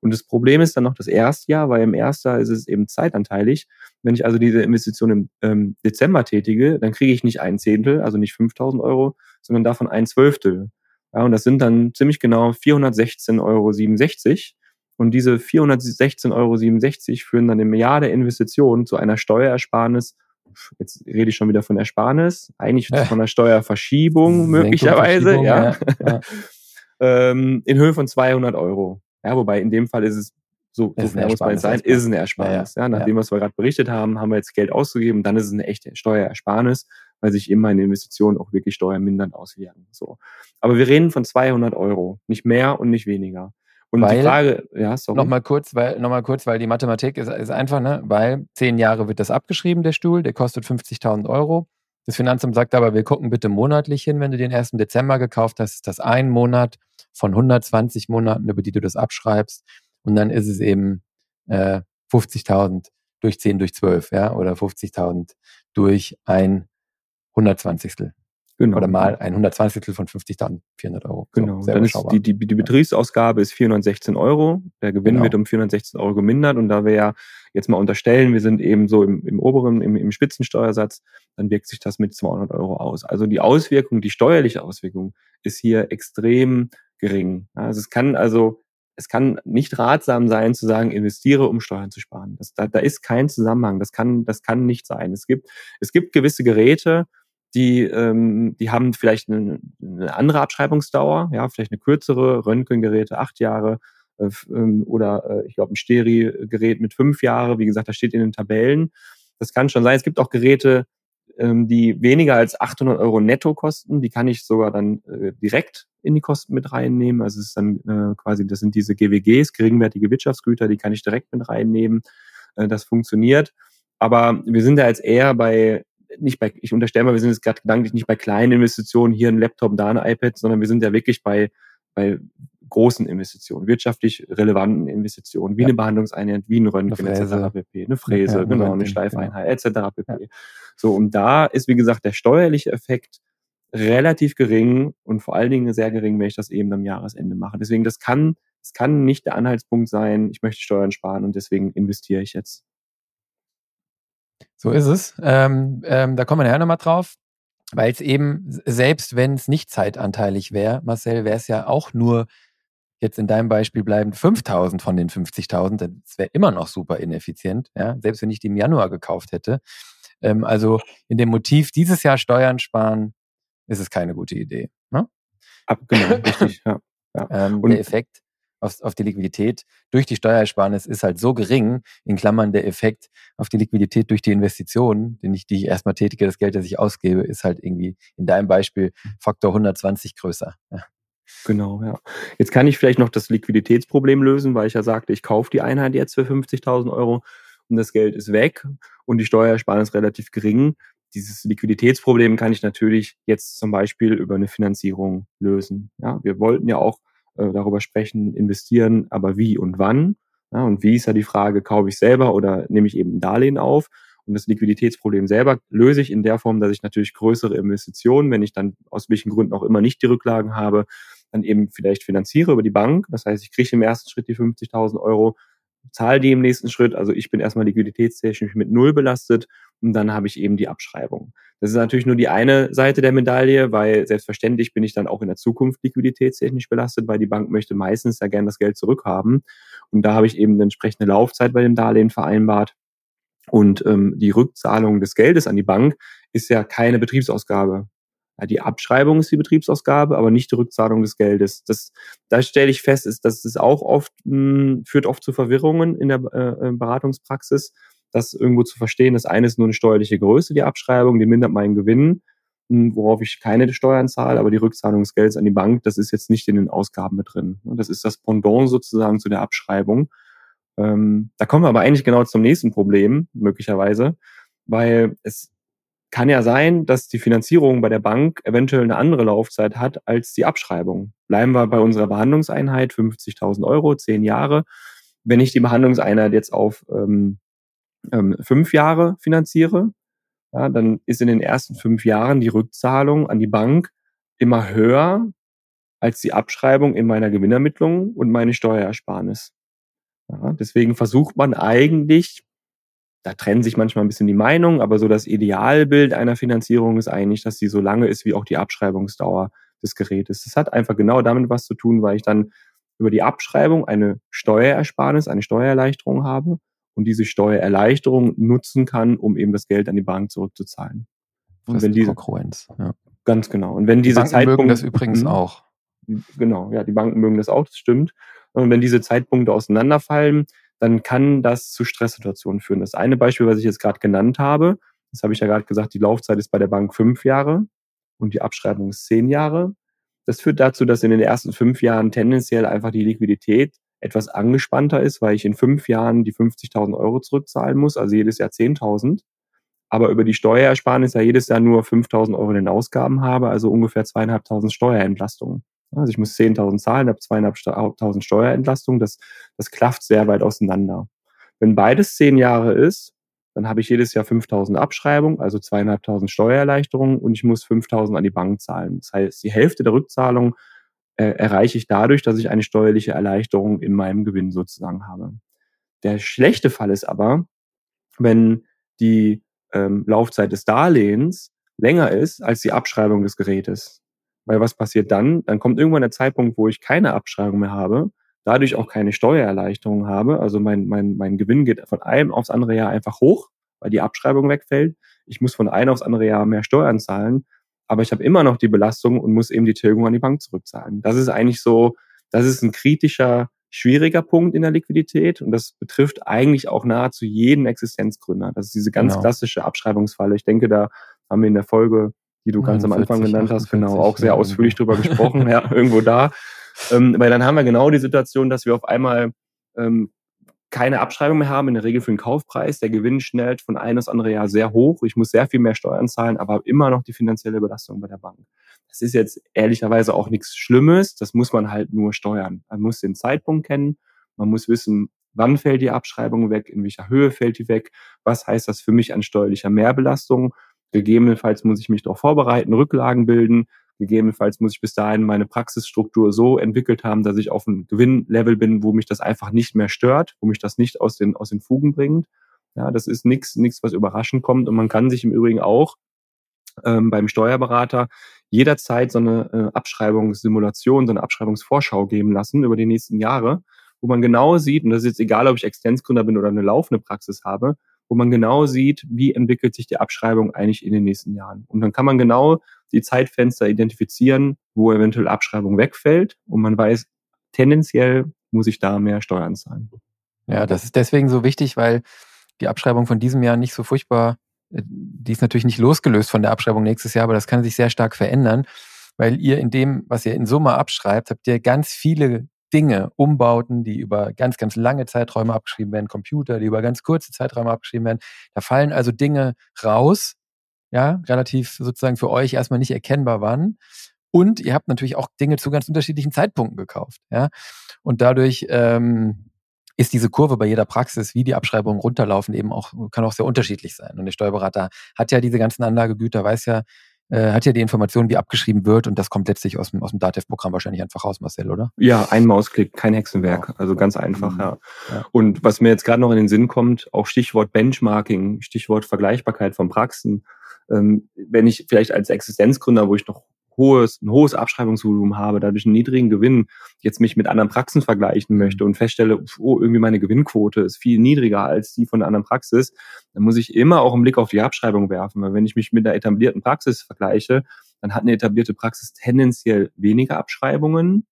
Und das Problem ist dann noch das erste Jahr, weil im ersten Jahr ist es eben zeitanteilig. Wenn ich also diese Investition im ähm, Dezember tätige, dann kriege ich nicht ein Zehntel, also nicht 5.000 Euro, sondern davon ein Zwölftel. Ja, und das sind dann ziemlich genau 416,67 Euro. Und diese 416,67 Euro führen dann im Jahr der Investition zu einer Steuerersparnis. Jetzt rede ich schon wieder von Ersparnis, eigentlich Ja. von einer Steuerverschiebung möglicherweise, ja. ja. ähm, in Höhe von 200 Euro. Ja, wobei in dem Fall ist es so, so Ist fair muss man sein, ist es eine Ersparnis. Ja, nachdem was wir gerade berichtet haben, haben wir jetzt Geld ausgegeben, dann ist es eine echte Steuerersparnis, weil sich eben meine Investitionen auch wirklich steuermindernd auswirken. So. Aber wir reden von 200 Euro, nicht mehr und nicht weniger. Und Weil- die Frage, ja, sorry. Nochmal kurz, weil, noch mal kurz, weil die Mathematik ist, ist einfach, ne? Weil zehn Jahre wird das abgeschrieben, der Stuhl, der kostet 50.000 Euro. Das Finanzamt sagt aber, wir gucken bitte monatlich hin, wenn du den 1. Dezember gekauft hast, ist das ein Monat von 120 Monaten, über die du das abschreibst. Und dann ist es eben äh, 50.000 durch 10 durch 12, ja, oder 50.000 durch ein 120. genau. Oder mal ein 120 von 50.400 Euro. So, Genau, sehr dann ist die, die, die Betriebsausgabe ist 416 Euro. Der Gewinn Genau. wird um 416 Euro gemindert. Und da wir ja jetzt mal unterstellen, wir sind eben so im, im oberen, im, im Spitzensteuersatz, dann wirkt sich das mit 200 Euro aus. Also die Auswirkung, die steuerliche Auswirkung ist hier extrem gering. Also es kann also, es kann nicht ratsam sein zu sagen, investiere, um Steuern zu sparen. Das, da, da ist kein Zusammenhang. Das kann, das kann nicht sein. Es gibt, es gibt gewisse Geräte, die, ähm, die haben vielleicht eine, eine andere Abschreibungsdauer, ja, vielleicht eine kürzere, Röntgengeräte acht Jahre äh, ähm, oder äh, ich glaube ein Steri-Gerät mit fünf Jahre, wie gesagt, das steht in den Tabellen. Das kann schon sein. Es gibt auch Geräte, ähm, die weniger als 800 Euro netto kosten, die kann ich sogar dann äh, direkt in die Kosten mit reinnehmen. Also es ist dann äh, quasi, das sind diese GWGs, geringwertige Wirtschaftsgüter, die kann ich direkt mit reinnehmen. Äh, das funktioniert. Aber wir sind da jetzt eher bei nicht bei, ich unterstelle mal, wir sind jetzt gerade gedanklich nicht bei kleinen Investitionen, hier ein Laptop, da ein iPad, sondern wir sind ja wirklich bei, bei großen Investitionen, wirtschaftlich relevanten Investitionen, wie Ja. eine Behandlungseinheit, wie ein Röntgen, etc. pp. Eine Fräse, Ja, genau, eine Röntgen, Schleifeinheit, etc. pp. So, und da ist, wie gesagt, der steuerliche Effekt relativ gering und vor allen Dingen sehr gering, wenn ich das eben am Jahresende mache. Deswegen, das kann, das kann nicht der Anhaltspunkt sein, ich möchte Steuern sparen und deswegen investiere ich jetzt. So ist es. Ähm, ähm, da kommen wir nachher nochmal drauf, weil es eben, selbst wenn es nicht zeitanteilig wäre, Marcel, wäre es ja auch nur, jetzt in deinem Beispiel bleiben 5000 von den 50.000, das wäre immer noch super ineffizient, ja, selbst wenn ich die im Januar gekauft hätte. Ähm, also in dem Motiv, dieses Jahr Steuern sparen, ist es keine gute Idee. Ne? Ab, genau, richtig, ja. Ähm, Und- der Effekt auf, auf die Liquidität durch die Steuerersparnis ist halt so gering, in Klammern der Effekt auf die Liquidität durch die Investitionen, den ich, die ich erstmal tätige, das Geld, das ich ausgebe, ist halt irgendwie in deinem Beispiel Faktor 120 größer. Ja. Genau, ja. Jetzt kann ich vielleicht noch das Liquiditätsproblem lösen, weil ich ja sagte, ich kaufe die Einheit jetzt für 50.000 Euro und das Geld ist weg und die Steuersparnis relativ gering. Dieses Liquiditätsproblem kann ich natürlich jetzt zum Beispiel über eine Finanzierung lösen. Ja, wir wollten ja auch äh, darüber sprechen, investieren, aber wie und wann. Ja, und wie ist ja die Frage, kaufe ich selber oder nehme ich eben ein Darlehen auf? Und das Liquiditätsproblem selber löse ich in der Form, dass ich natürlich größere Investitionen, wenn ich dann aus welchen Gründen auch immer nicht die Rücklagen habe, dann eben vielleicht finanziere über die Bank. Das heißt, ich kriege im ersten Schritt die 50.000 Euro, zahle die im nächsten Schritt. Also ich bin erstmal liquiditätstechnisch mit Null belastet und dann habe ich eben die Abschreibung. Das ist natürlich nur die eine Seite der Medaille, weil selbstverständlich bin ich dann auch in der Zukunft liquiditätstechnisch belastet, weil die Bank möchte meistens ja gern das Geld zurückhaben. Und da habe ich eben eine entsprechende Laufzeit bei dem Darlehen vereinbart. Und ähm, die Rückzahlung des Geldes an die Bank ist ja keine Betriebsausgabe. Ja, die Abschreibung ist die Betriebsausgabe, aber nicht die Rückzahlung des Geldes. Das, da stelle ich fest, ist, dass es auch oft mh, führt oft zu Verwirrungen in der äh, äh, Beratungspraxis, das irgendwo zu verstehen. Das eine ist nur eine steuerliche Größe, die Abschreibung, die mindert meinen Gewinn, mh, worauf ich keine Steuern zahle, aber die Rückzahlung des Geldes an die Bank, das ist jetzt nicht in den Ausgaben mit drin. Das ist das Pendant sozusagen zu der Abschreibung. Ähm, da kommen wir aber eigentlich genau zum nächsten Problem, möglicherweise, weil es kann ja sein, dass die Finanzierung bei der Bank eventuell eine andere Laufzeit hat als die Abschreibung. Bleiben wir bei unserer Behandlungseinheit, 50.000 Euro, zehn Jahre. Wenn ich die Behandlungseinheit jetzt auf ähm, ähm, fünf Jahre finanziere, ja, dann ist in den ersten fünf Jahren die Rückzahlung an die Bank immer höher als die Abschreibung in meiner Gewinnermittlung und meine Steuerersparnis. Ja, deswegen versucht man eigentlich, da trennen sich manchmal ein bisschen die Meinungen, aber so das Idealbild einer Finanzierung ist eigentlich, dass sie so lange ist wie auch die Abschreibungsdauer des Gerätes. Das hat einfach genau damit was zu tun, weil ich dann über die Abschreibung eine Steuerersparnis, eine Steuererleichterung habe und diese Steuererleichterung nutzen kann, um eben das Geld an die Bank zurückzuzahlen. Und das wenn diese Konkurrenz, ja. ganz genau. Und wenn diese die Banken mögen das übrigens mh, auch. Genau, ja, die Banken mögen das auch, das stimmt. Und wenn diese Zeitpunkte auseinanderfallen, dann kann das zu Stresssituationen führen. Das eine Beispiel, was ich jetzt gerade genannt habe, das habe ich ja gerade gesagt, die Laufzeit ist bei der Bank fünf Jahre und die Abschreibung ist zehn Jahre. Das führt dazu, dass in den ersten fünf Jahren tendenziell einfach die Liquidität etwas angespannter ist, weil ich in fünf Jahren die 50.000 Euro zurückzahlen muss, also jedes Jahr 10.000. Aber über die Steuerersparnis ja jedes Jahr nur 5.000 Euro in den Ausgaben habe, also ungefähr zweieinhalbtausend Steuerentlastungen. Also ich muss 10.000 zahlen, habe zweieinhalbtausend Steuerentlastung. Das, das klafft sehr weit auseinander. Wenn beides zehn Jahre ist, dann habe ich jedes Jahr 5.000 Abschreibung, also zweieinhalbtausend Steuererleichterung und ich muss 5.000 an die Bank zahlen. Das heißt, die Hälfte der Rückzahlung erreiche ich dadurch, dass ich eine steuerliche Erleichterung in meinem Gewinn sozusagen habe. Der schlechte Fall ist aber, wenn die ähm, Laufzeit des Darlehens länger ist als die Abschreibung des Gerätes. Weil was passiert dann? Dann kommt irgendwann der Zeitpunkt, wo ich keine Abschreibung mehr habe, dadurch auch keine Steuererleichterung habe. Also mein, mein, mein Gewinn geht von einem aufs andere Jahr einfach hoch, weil die Abschreibung wegfällt. Ich muss von einem aufs andere Jahr mehr Steuern zahlen, aber ich habe immer noch die Belastung und muss eben die Tilgung an die Bank zurückzahlen. Das ist eigentlich so, das ist ein kritischer, schwieriger Punkt in der Liquidität und das betrifft eigentlich auch nahezu jeden Existenzgründer. Das ist diese ganz genau. klassische Abschreibungsfalle. Ich denke, da haben wir in der Folge die du ganz 49, am Anfang genannt hast, genau, auch sehr ausführlich drüber gesprochen, ja, irgendwo da. Ähm, weil dann haben wir genau die Situation, dass wir auf einmal ähm, keine Abschreibung mehr haben, in der Regel für den Kaufpreis. Der Gewinn schnellt von einem aufs andere Jahr sehr hoch. Ich muss sehr viel mehr Steuern zahlen, aber habe immer noch die finanzielle Belastung bei der Bank. Das ist jetzt ehrlicherweise auch nichts Schlimmes. Das muss man halt nur steuern. Man muss den Zeitpunkt kennen. Man muss wissen, wann fällt die Abschreibung weg, in welcher Höhe fällt die weg, was heißt das für mich an steuerlicher Mehrbelastung Gegebenenfalls muss ich mich darauf vorbereiten, Rücklagen bilden. Gegebenenfalls muss ich bis dahin meine Praxisstruktur so entwickelt haben, dass ich auf einem Gewinnlevel bin, wo mich das einfach nicht mehr stört, wo mich das nicht aus den, aus den Fugen bringt. Ja, das ist nichts, nichts, was überraschend kommt. Und man kann sich im Übrigen auch ähm, beim Steuerberater jederzeit so eine äh, Abschreibungssimulation, so eine Abschreibungsvorschau geben lassen über die nächsten Jahre, wo man genau sieht, und das ist jetzt egal, ob ich Extensgründer bin oder eine laufende Praxis habe, wo man genau sieht, wie entwickelt sich die Abschreibung eigentlich in den nächsten Jahren. Und dann kann man genau die Zeitfenster identifizieren, wo eventuell Abschreibung wegfällt und man weiß, tendenziell muss ich da mehr Steuern zahlen. Ja, das ist deswegen so wichtig, weil die Abschreibung von diesem Jahr nicht so furchtbar, äh, die ist natürlich nicht losgelöst von der Abschreibung nächstes Jahr, aber das kann sich sehr stark verändern, weil ihr in dem, was ihr in Summe abschreibt, habt ihr ganz viele Dinge, Umbauten, die über ganz, ganz lange Zeiträume abgeschrieben werden, Computer, die über ganz kurze Zeiträume abgeschrieben werden. Da fallen also Dinge raus, ja, relativ sozusagen für euch erstmal nicht erkennbar waren. Und ihr habt natürlich auch Dinge zu ganz unterschiedlichen Zeitpunkten gekauft. Ja? Und dadurch ähm, ist diese Kurve bei jeder Praxis, wie die Abschreibungen runterlaufen, eben auch, kann auch sehr unterschiedlich sein. Und der Steuerberater hat ja diese ganzen Anlagegüter, weiß ja, äh, hat ja die Information, wie abgeschrieben wird und das kommt letztlich aus dem, aus dem DATEV-Programm wahrscheinlich einfach raus, Marcel, oder? Ja, ein Mausklick, kein Hexenwerk, also ganz einfach, mhm. ja. ja. Und was mir jetzt gerade noch in den Sinn kommt, auch Stichwort Benchmarking, Stichwort Vergleichbarkeit von Praxen. Ähm, wenn ich vielleicht als Existenzgründer, wo ich noch hohes, ein hohes Abschreibungsvolumen habe, dadurch einen niedrigen Gewinn, jetzt mich mit anderen Praxen vergleichen mhm. möchte und feststelle, oh, irgendwie meine Gewinnquote ist viel niedriger als die von der anderen Praxis, dann muss ich immer auch einen Blick auf die Abschreibung werfen. Weil wenn ich mich mit einer etablierten Praxis vergleiche, dann hat eine etablierte Praxis tendenziell weniger Abschreibungen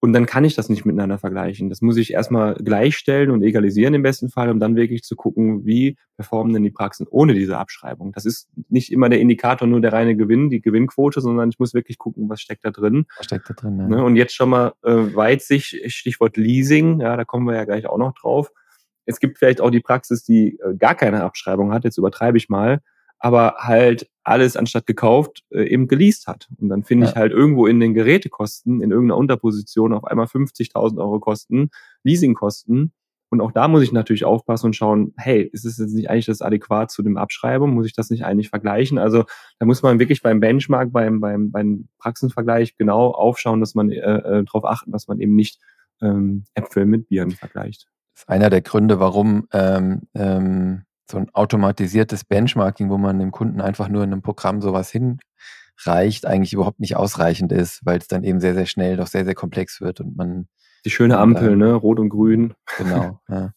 und dann kann ich das nicht miteinander vergleichen. Das muss ich erstmal gleichstellen und egalisieren im besten Fall, um dann wirklich zu gucken, wie performen denn die Praxen ohne diese Abschreibung. Das ist nicht immer der Indikator nur der reine Gewinn, die Gewinnquote, sondern ich muss wirklich gucken, was steckt da drin. Was steckt da drin, ja. Ne, und jetzt schon mal äh, Weitsicht, Stichwort Leasing, ja, da kommen wir ja gleich auch noch drauf. Es gibt vielleicht auch die Praxis, die äh, gar keine Abschreibung hat, jetzt übertreibe ich mal, aber halt alles anstatt gekauft äh, eben geleast hat. Und dann finde ja. ich halt irgendwo in den Gerätekosten, in irgendeiner Unterposition auf einmal 50.000 Euro Kosten, Leasingkosten. Und auch da muss ich natürlich aufpassen und schauen, hey, ist es jetzt nicht eigentlich das adäquat zu dem Abschreibung? Muss ich das nicht eigentlich vergleichen? Also da muss man wirklich beim Benchmark, beim, beim, beim Praxenvergleich genau aufschauen, dass man äh, äh, darauf achten, dass man eben nicht ähm, Äpfel mit Bieren vergleicht. Das ist einer der Gründe, warum ähm, ähm, so ein automatisiertes Benchmarking, wo man dem Kunden einfach nur in einem Programm sowas hinreicht, eigentlich überhaupt nicht ausreichend ist, weil es dann eben sehr, sehr schnell doch sehr, sehr komplex wird und man. Die schöne Ampel, äh, ne? Rot und Grün. Genau. ja,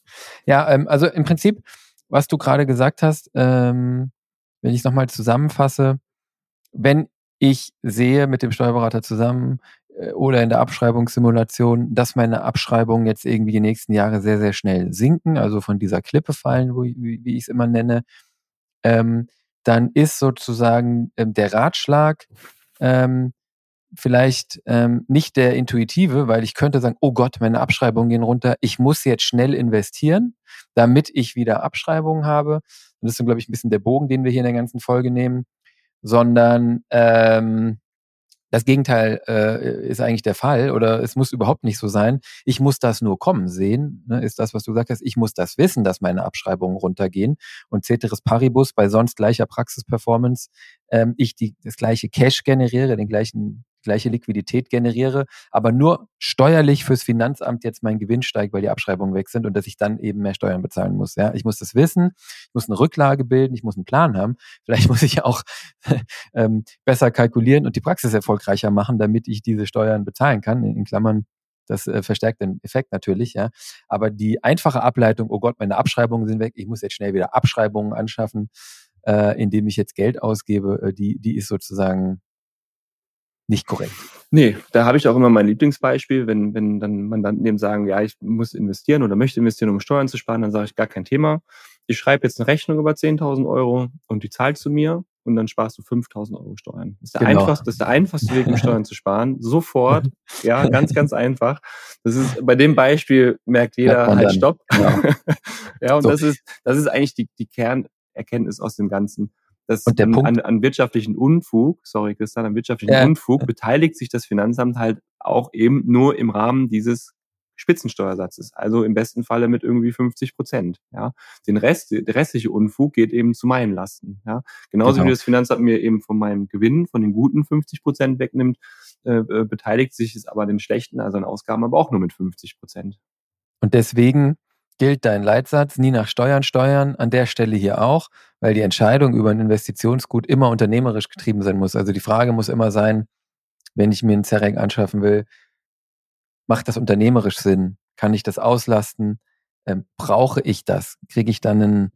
ja ähm, also im Prinzip, was du gerade gesagt hast, ähm, wenn ich es nochmal zusammenfasse, wenn ich sehe mit dem Steuerberater zusammen, oder in der Abschreibungssimulation, dass meine Abschreibungen jetzt irgendwie die nächsten Jahre sehr, sehr schnell sinken, also von dieser Klippe fallen, wo, wie, wie ich es immer nenne, ähm, dann ist sozusagen ähm, der Ratschlag ähm, vielleicht ähm, nicht der intuitive, weil ich könnte sagen, oh Gott, meine Abschreibungen gehen runter, ich muss jetzt schnell investieren, damit ich wieder Abschreibungen habe. Und das ist, glaube ich, ein bisschen der Bogen, den wir hier in der ganzen Folge nehmen, sondern ähm, das Gegenteil äh, ist eigentlich der Fall oder es muss überhaupt nicht so sein. Ich muss das nur kommen sehen, ne, ist das, was du gesagt hast. Ich muss das wissen, dass meine Abschreibungen runtergehen und Ceteris Paribus bei sonst gleicher Praxisperformance ähm, ich die, das gleiche Cash generiere, den gleichen gleiche Liquidität generiere, aber nur steuerlich fürs Finanzamt jetzt mein Gewinn steigt, weil die Abschreibungen weg sind und dass ich dann eben mehr Steuern bezahlen muss. Ja, ich muss das wissen, ich muss eine Rücklage bilden, ich muss einen Plan haben. Vielleicht muss ich auch ähm, besser kalkulieren und die Praxis erfolgreicher machen, damit ich diese Steuern bezahlen kann. In, in Klammern das äh, verstärkt den Effekt natürlich, ja. Aber die einfache Ableitung, oh Gott, meine Abschreibungen sind weg, ich muss jetzt schnell wieder Abschreibungen anschaffen, äh, indem ich jetzt Geld ausgebe, äh, die, die ist sozusagen nicht korrekt. Nee, da habe ich auch immer mein Lieblingsbeispiel, wenn, wenn dann Mandanten eben sagen, ja, ich muss investieren oder möchte investieren, um Steuern zu sparen, dann sage ich gar kein Thema. Ich schreibe jetzt eine Rechnung über 10.000 Euro und die zahlst du mir und dann sparst du 5.000 Euro Steuern. Das ist, der genau. einfachste, das ist der einfachste Weg, um Steuern zu sparen. Sofort. Ja, ganz, ganz einfach. Das ist, bei dem Beispiel merkt jeder halt dann. Stopp. Genau. ja, und so. das ist, das ist eigentlich die, die Kernerkenntnis aus dem Ganzen dass und der an, Punkt, an, an wirtschaftlichen Unfug, sorry Christian, an wirtschaftlichen ja. Unfug beteiligt sich das Finanzamt halt auch eben nur im Rahmen dieses Spitzensteuersatzes, also im besten Falle mit irgendwie 50 Prozent. Ja, den Rest, der restliche Unfug geht eben zu meinen Lasten. Ja, genauso genau. wie das Finanzamt mir eben von meinem Gewinn, von den guten 50 Prozent wegnimmt, äh, äh, beteiligt sich es aber den schlechten, also an Ausgaben, aber auch nur mit 50 Prozent. Und deswegen gilt dein Leitsatz, nie nach Steuern steuern, an der Stelle hier auch, weil die Entscheidung über ein Investitionsgut immer unternehmerisch getrieben sein muss. Also die Frage muss immer sein, wenn ich mir ein Zerreg anschaffen will, macht das unternehmerisch Sinn? Kann ich das auslasten? Ähm, brauche ich das? Kriege ich dann einen,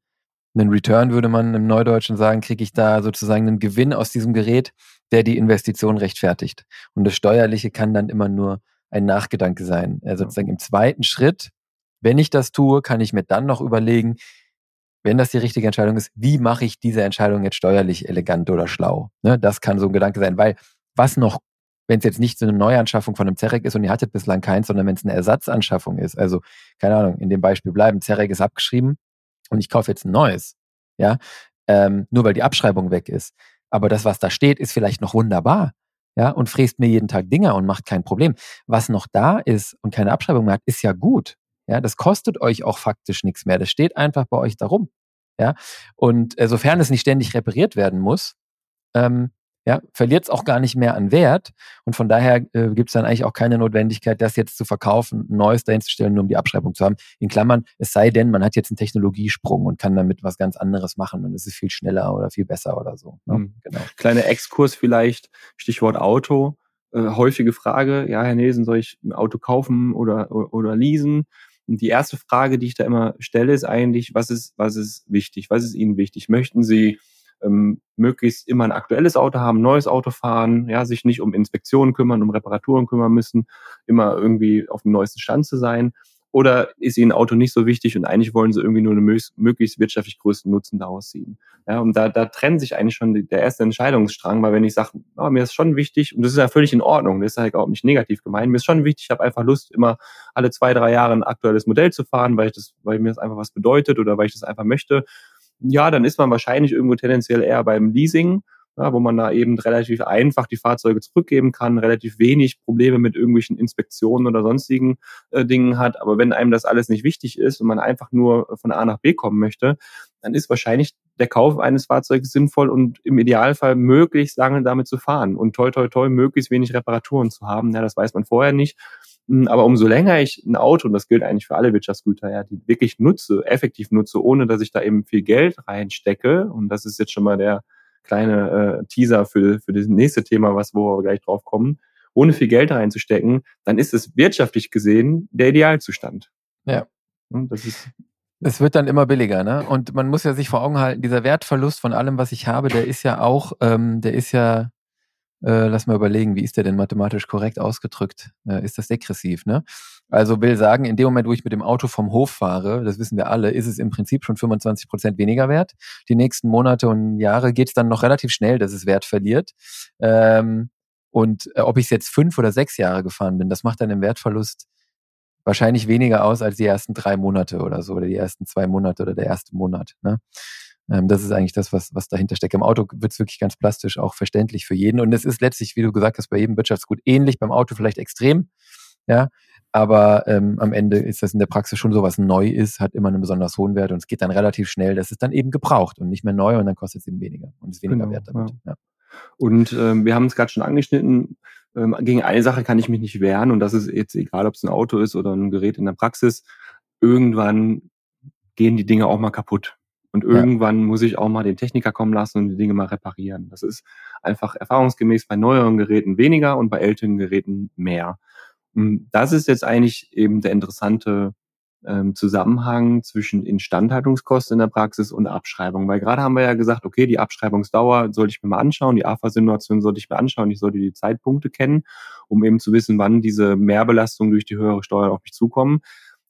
einen Return, würde man im Neudeutschen sagen, kriege ich da sozusagen einen Gewinn aus diesem Gerät, der die Investition rechtfertigt. Und das Steuerliche kann dann immer nur ein Nachgedanke sein. Also sozusagen im zweiten Schritt wenn ich das tue, kann ich mir dann noch überlegen, wenn das die richtige Entscheidung ist, wie mache ich diese Entscheidung jetzt steuerlich elegant oder schlau? Ne, das kann so ein Gedanke sein, weil was noch, wenn es jetzt nicht so eine Neuanschaffung von einem Zerek ist und ihr hattet bislang keins, sondern wenn es eine Ersatzanschaffung ist, also keine Ahnung, in dem Beispiel bleiben, Zerek ist abgeschrieben und ich kaufe jetzt ein neues, ja, ähm, nur weil die Abschreibung weg ist. Aber das, was da steht, ist vielleicht noch wunderbar. ja, und fräst mir jeden Tag Dinger und macht kein Problem. Was noch da ist und keine Abschreibung mehr hat, ist ja gut. Ja, das kostet euch auch faktisch nichts mehr. Das steht einfach bei euch darum. Ja, und äh, sofern es nicht ständig repariert werden muss, ähm, ja, verliert es auch gar nicht mehr an Wert. Und von daher äh, gibt es dann eigentlich auch keine Notwendigkeit, das jetzt zu verkaufen, ein neues dahin zu stellen, nur um die Abschreibung zu haben. In Klammern, es sei denn, man hat jetzt einen Technologiesprung und kann damit was ganz anderes machen und es ist viel schneller oder viel besser oder so. Ne? Mhm. Genau. Kleiner Exkurs vielleicht, Stichwort Auto. Äh, häufige Frage, ja, Herr Nelson, soll ich ein Auto kaufen oder, oder, oder leasen? Und die erste Frage, die ich da immer stelle, ist eigentlich, was ist, was ist wichtig? Was ist Ihnen wichtig? Möchten Sie ähm, möglichst immer ein aktuelles Auto haben, neues Auto fahren, ja, sich nicht um Inspektionen kümmern, um Reparaturen kümmern müssen, immer irgendwie auf dem neuesten Stand zu sein? Oder ist Ihnen Auto nicht so wichtig und eigentlich wollen Sie irgendwie nur einen möglichst wirtschaftlich größten Nutzen daraus ziehen? Ja, und da, da trennt sich eigentlich schon der erste Entscheidungsstrang, weil wenn ich sage, oh, mir ist schon wichtig, und das ist ja völlig in Ordnung, das ist halt auch nicht negativ gemeint, mir ist schon wichtig, ich habe einfach Lust, immer alle zwei, drei Jahre ein aktuelles Modell zu fahren, weil ich das, weil mir das einfach was bedeutet oder weil ich das einfach möchte ja, dann ist man wahrscheinlich irgendwo tendenziell eher beim Leasing, ja, wo man da eben relativ einfach die Fahrzeuge zurückgeben kann, relativ wenig Probleme mit irgendwelchen Inspektionen oder sonstigen äh, Dingen hat. Aber wenn einem das alles nicht wichtig ist und man einfach nur von A nach B kommen möchte, dann ist wahrscheinlich der Kauf eines Fahrzeugs sinnvoll und im Idealfall möglichst lange damit zu fahren und toi toi toi möglichst wenig Reparaturen zu haben. Ja, das weiß man vorher nicht. Hm, aber umso länger ich ein Auto, und das gilt eigentlich für alle Wirtschaftsgüter, ja, die wirklich nutze, effektiv nutze, ohne dass ich da eben viel Geld reinstecke, und das ist jetzt schon mal der kleine äh, Teaser für, für das nächste Thema, was wo wir gleich drauf kommen, ohne viel Geld reinzustecken, dann ist es wirtschaftlich gesehen der Idealzustand. Ja. Und das ist es wird dann immer billiger, ne? Und man muss ja sich vor Augen halten, dieser Wertverlust von allem, was ich habe, der ist ja auch, ähm, der ist ja äh, lass mal überlegen, wie ist der denn mathematisch korrekt ausgedrückt? Äh, ist das degressiv, ne? Also will sagen, in dem Moment, wo ich mit dem Auto vom Hof fahre, das wissen wir alle, ist es im Prinzip schon 25 Prozent weniger wert. Die nächsten Monate und Jahre geht es dann noch relativ schnell, dass es Wert verliert. Ähm, und äh, ob ich jetzt fünf oder sechs Jahre gefahren bin, das macht dann im Wertverlust wahrscheinlich weniger aus als die ersten drei Monate oder so, oder die ersten zwei Monate oder der erste Monat. Ne? Ähm, das ist eigentlich das, was, was dahinter steckt. Im Auto wird es wirklich ganz plastisch auch verständlich für jeden. Und es ist letztlich, wie du gesagt hast, bei jedem Wirtschaftsgut ähnlich, beim Auto vielleicht extrem. Ja, aber ähm, am Ende ist das in der Praxis schon so, was neu ist, hat immer einen besonders hohen Wert und es geht dann relativ schnell. Das ist dann eben gebraucht und nicht mehr neu und dann kostet es eben weniger und ist weniger genau, wert damit. Ja. Ja. Und ähm, wir haben es gerade schon angeschnitten. Ähm, gegen eine Sache kann ich mich nicht wehren und das ist jetzt egal, ob es ein Auto ist oder ein Gerät in der Praxis. Irgendwann gehen die Dinge auch mal kaputt. Und irgendwann ja. muss ich auch mal den Techniker kommen lassen und die Dinge mal reparieren. Das ist einfach erfahrungsgemäß bei neueren Geräten weniger und bei älteren Geräten mehr. Und das ist jetzt eigentlich eben der interessante ähm, Zusammenhang zwischen Instandhaltungskosten in der Praxis und Abschreibung. Weil gerade haben wir ja gesagt, okay, die Abschreibungsdauer sollte ich mir mal anschauen, die AFA-Simulation sollte ich mir anschauen, ich sollte die Zeitpunkte kennen, um eben zu wissen, wann diese Mehrbelastungen durch die höhere Steuer auf mich zukommen.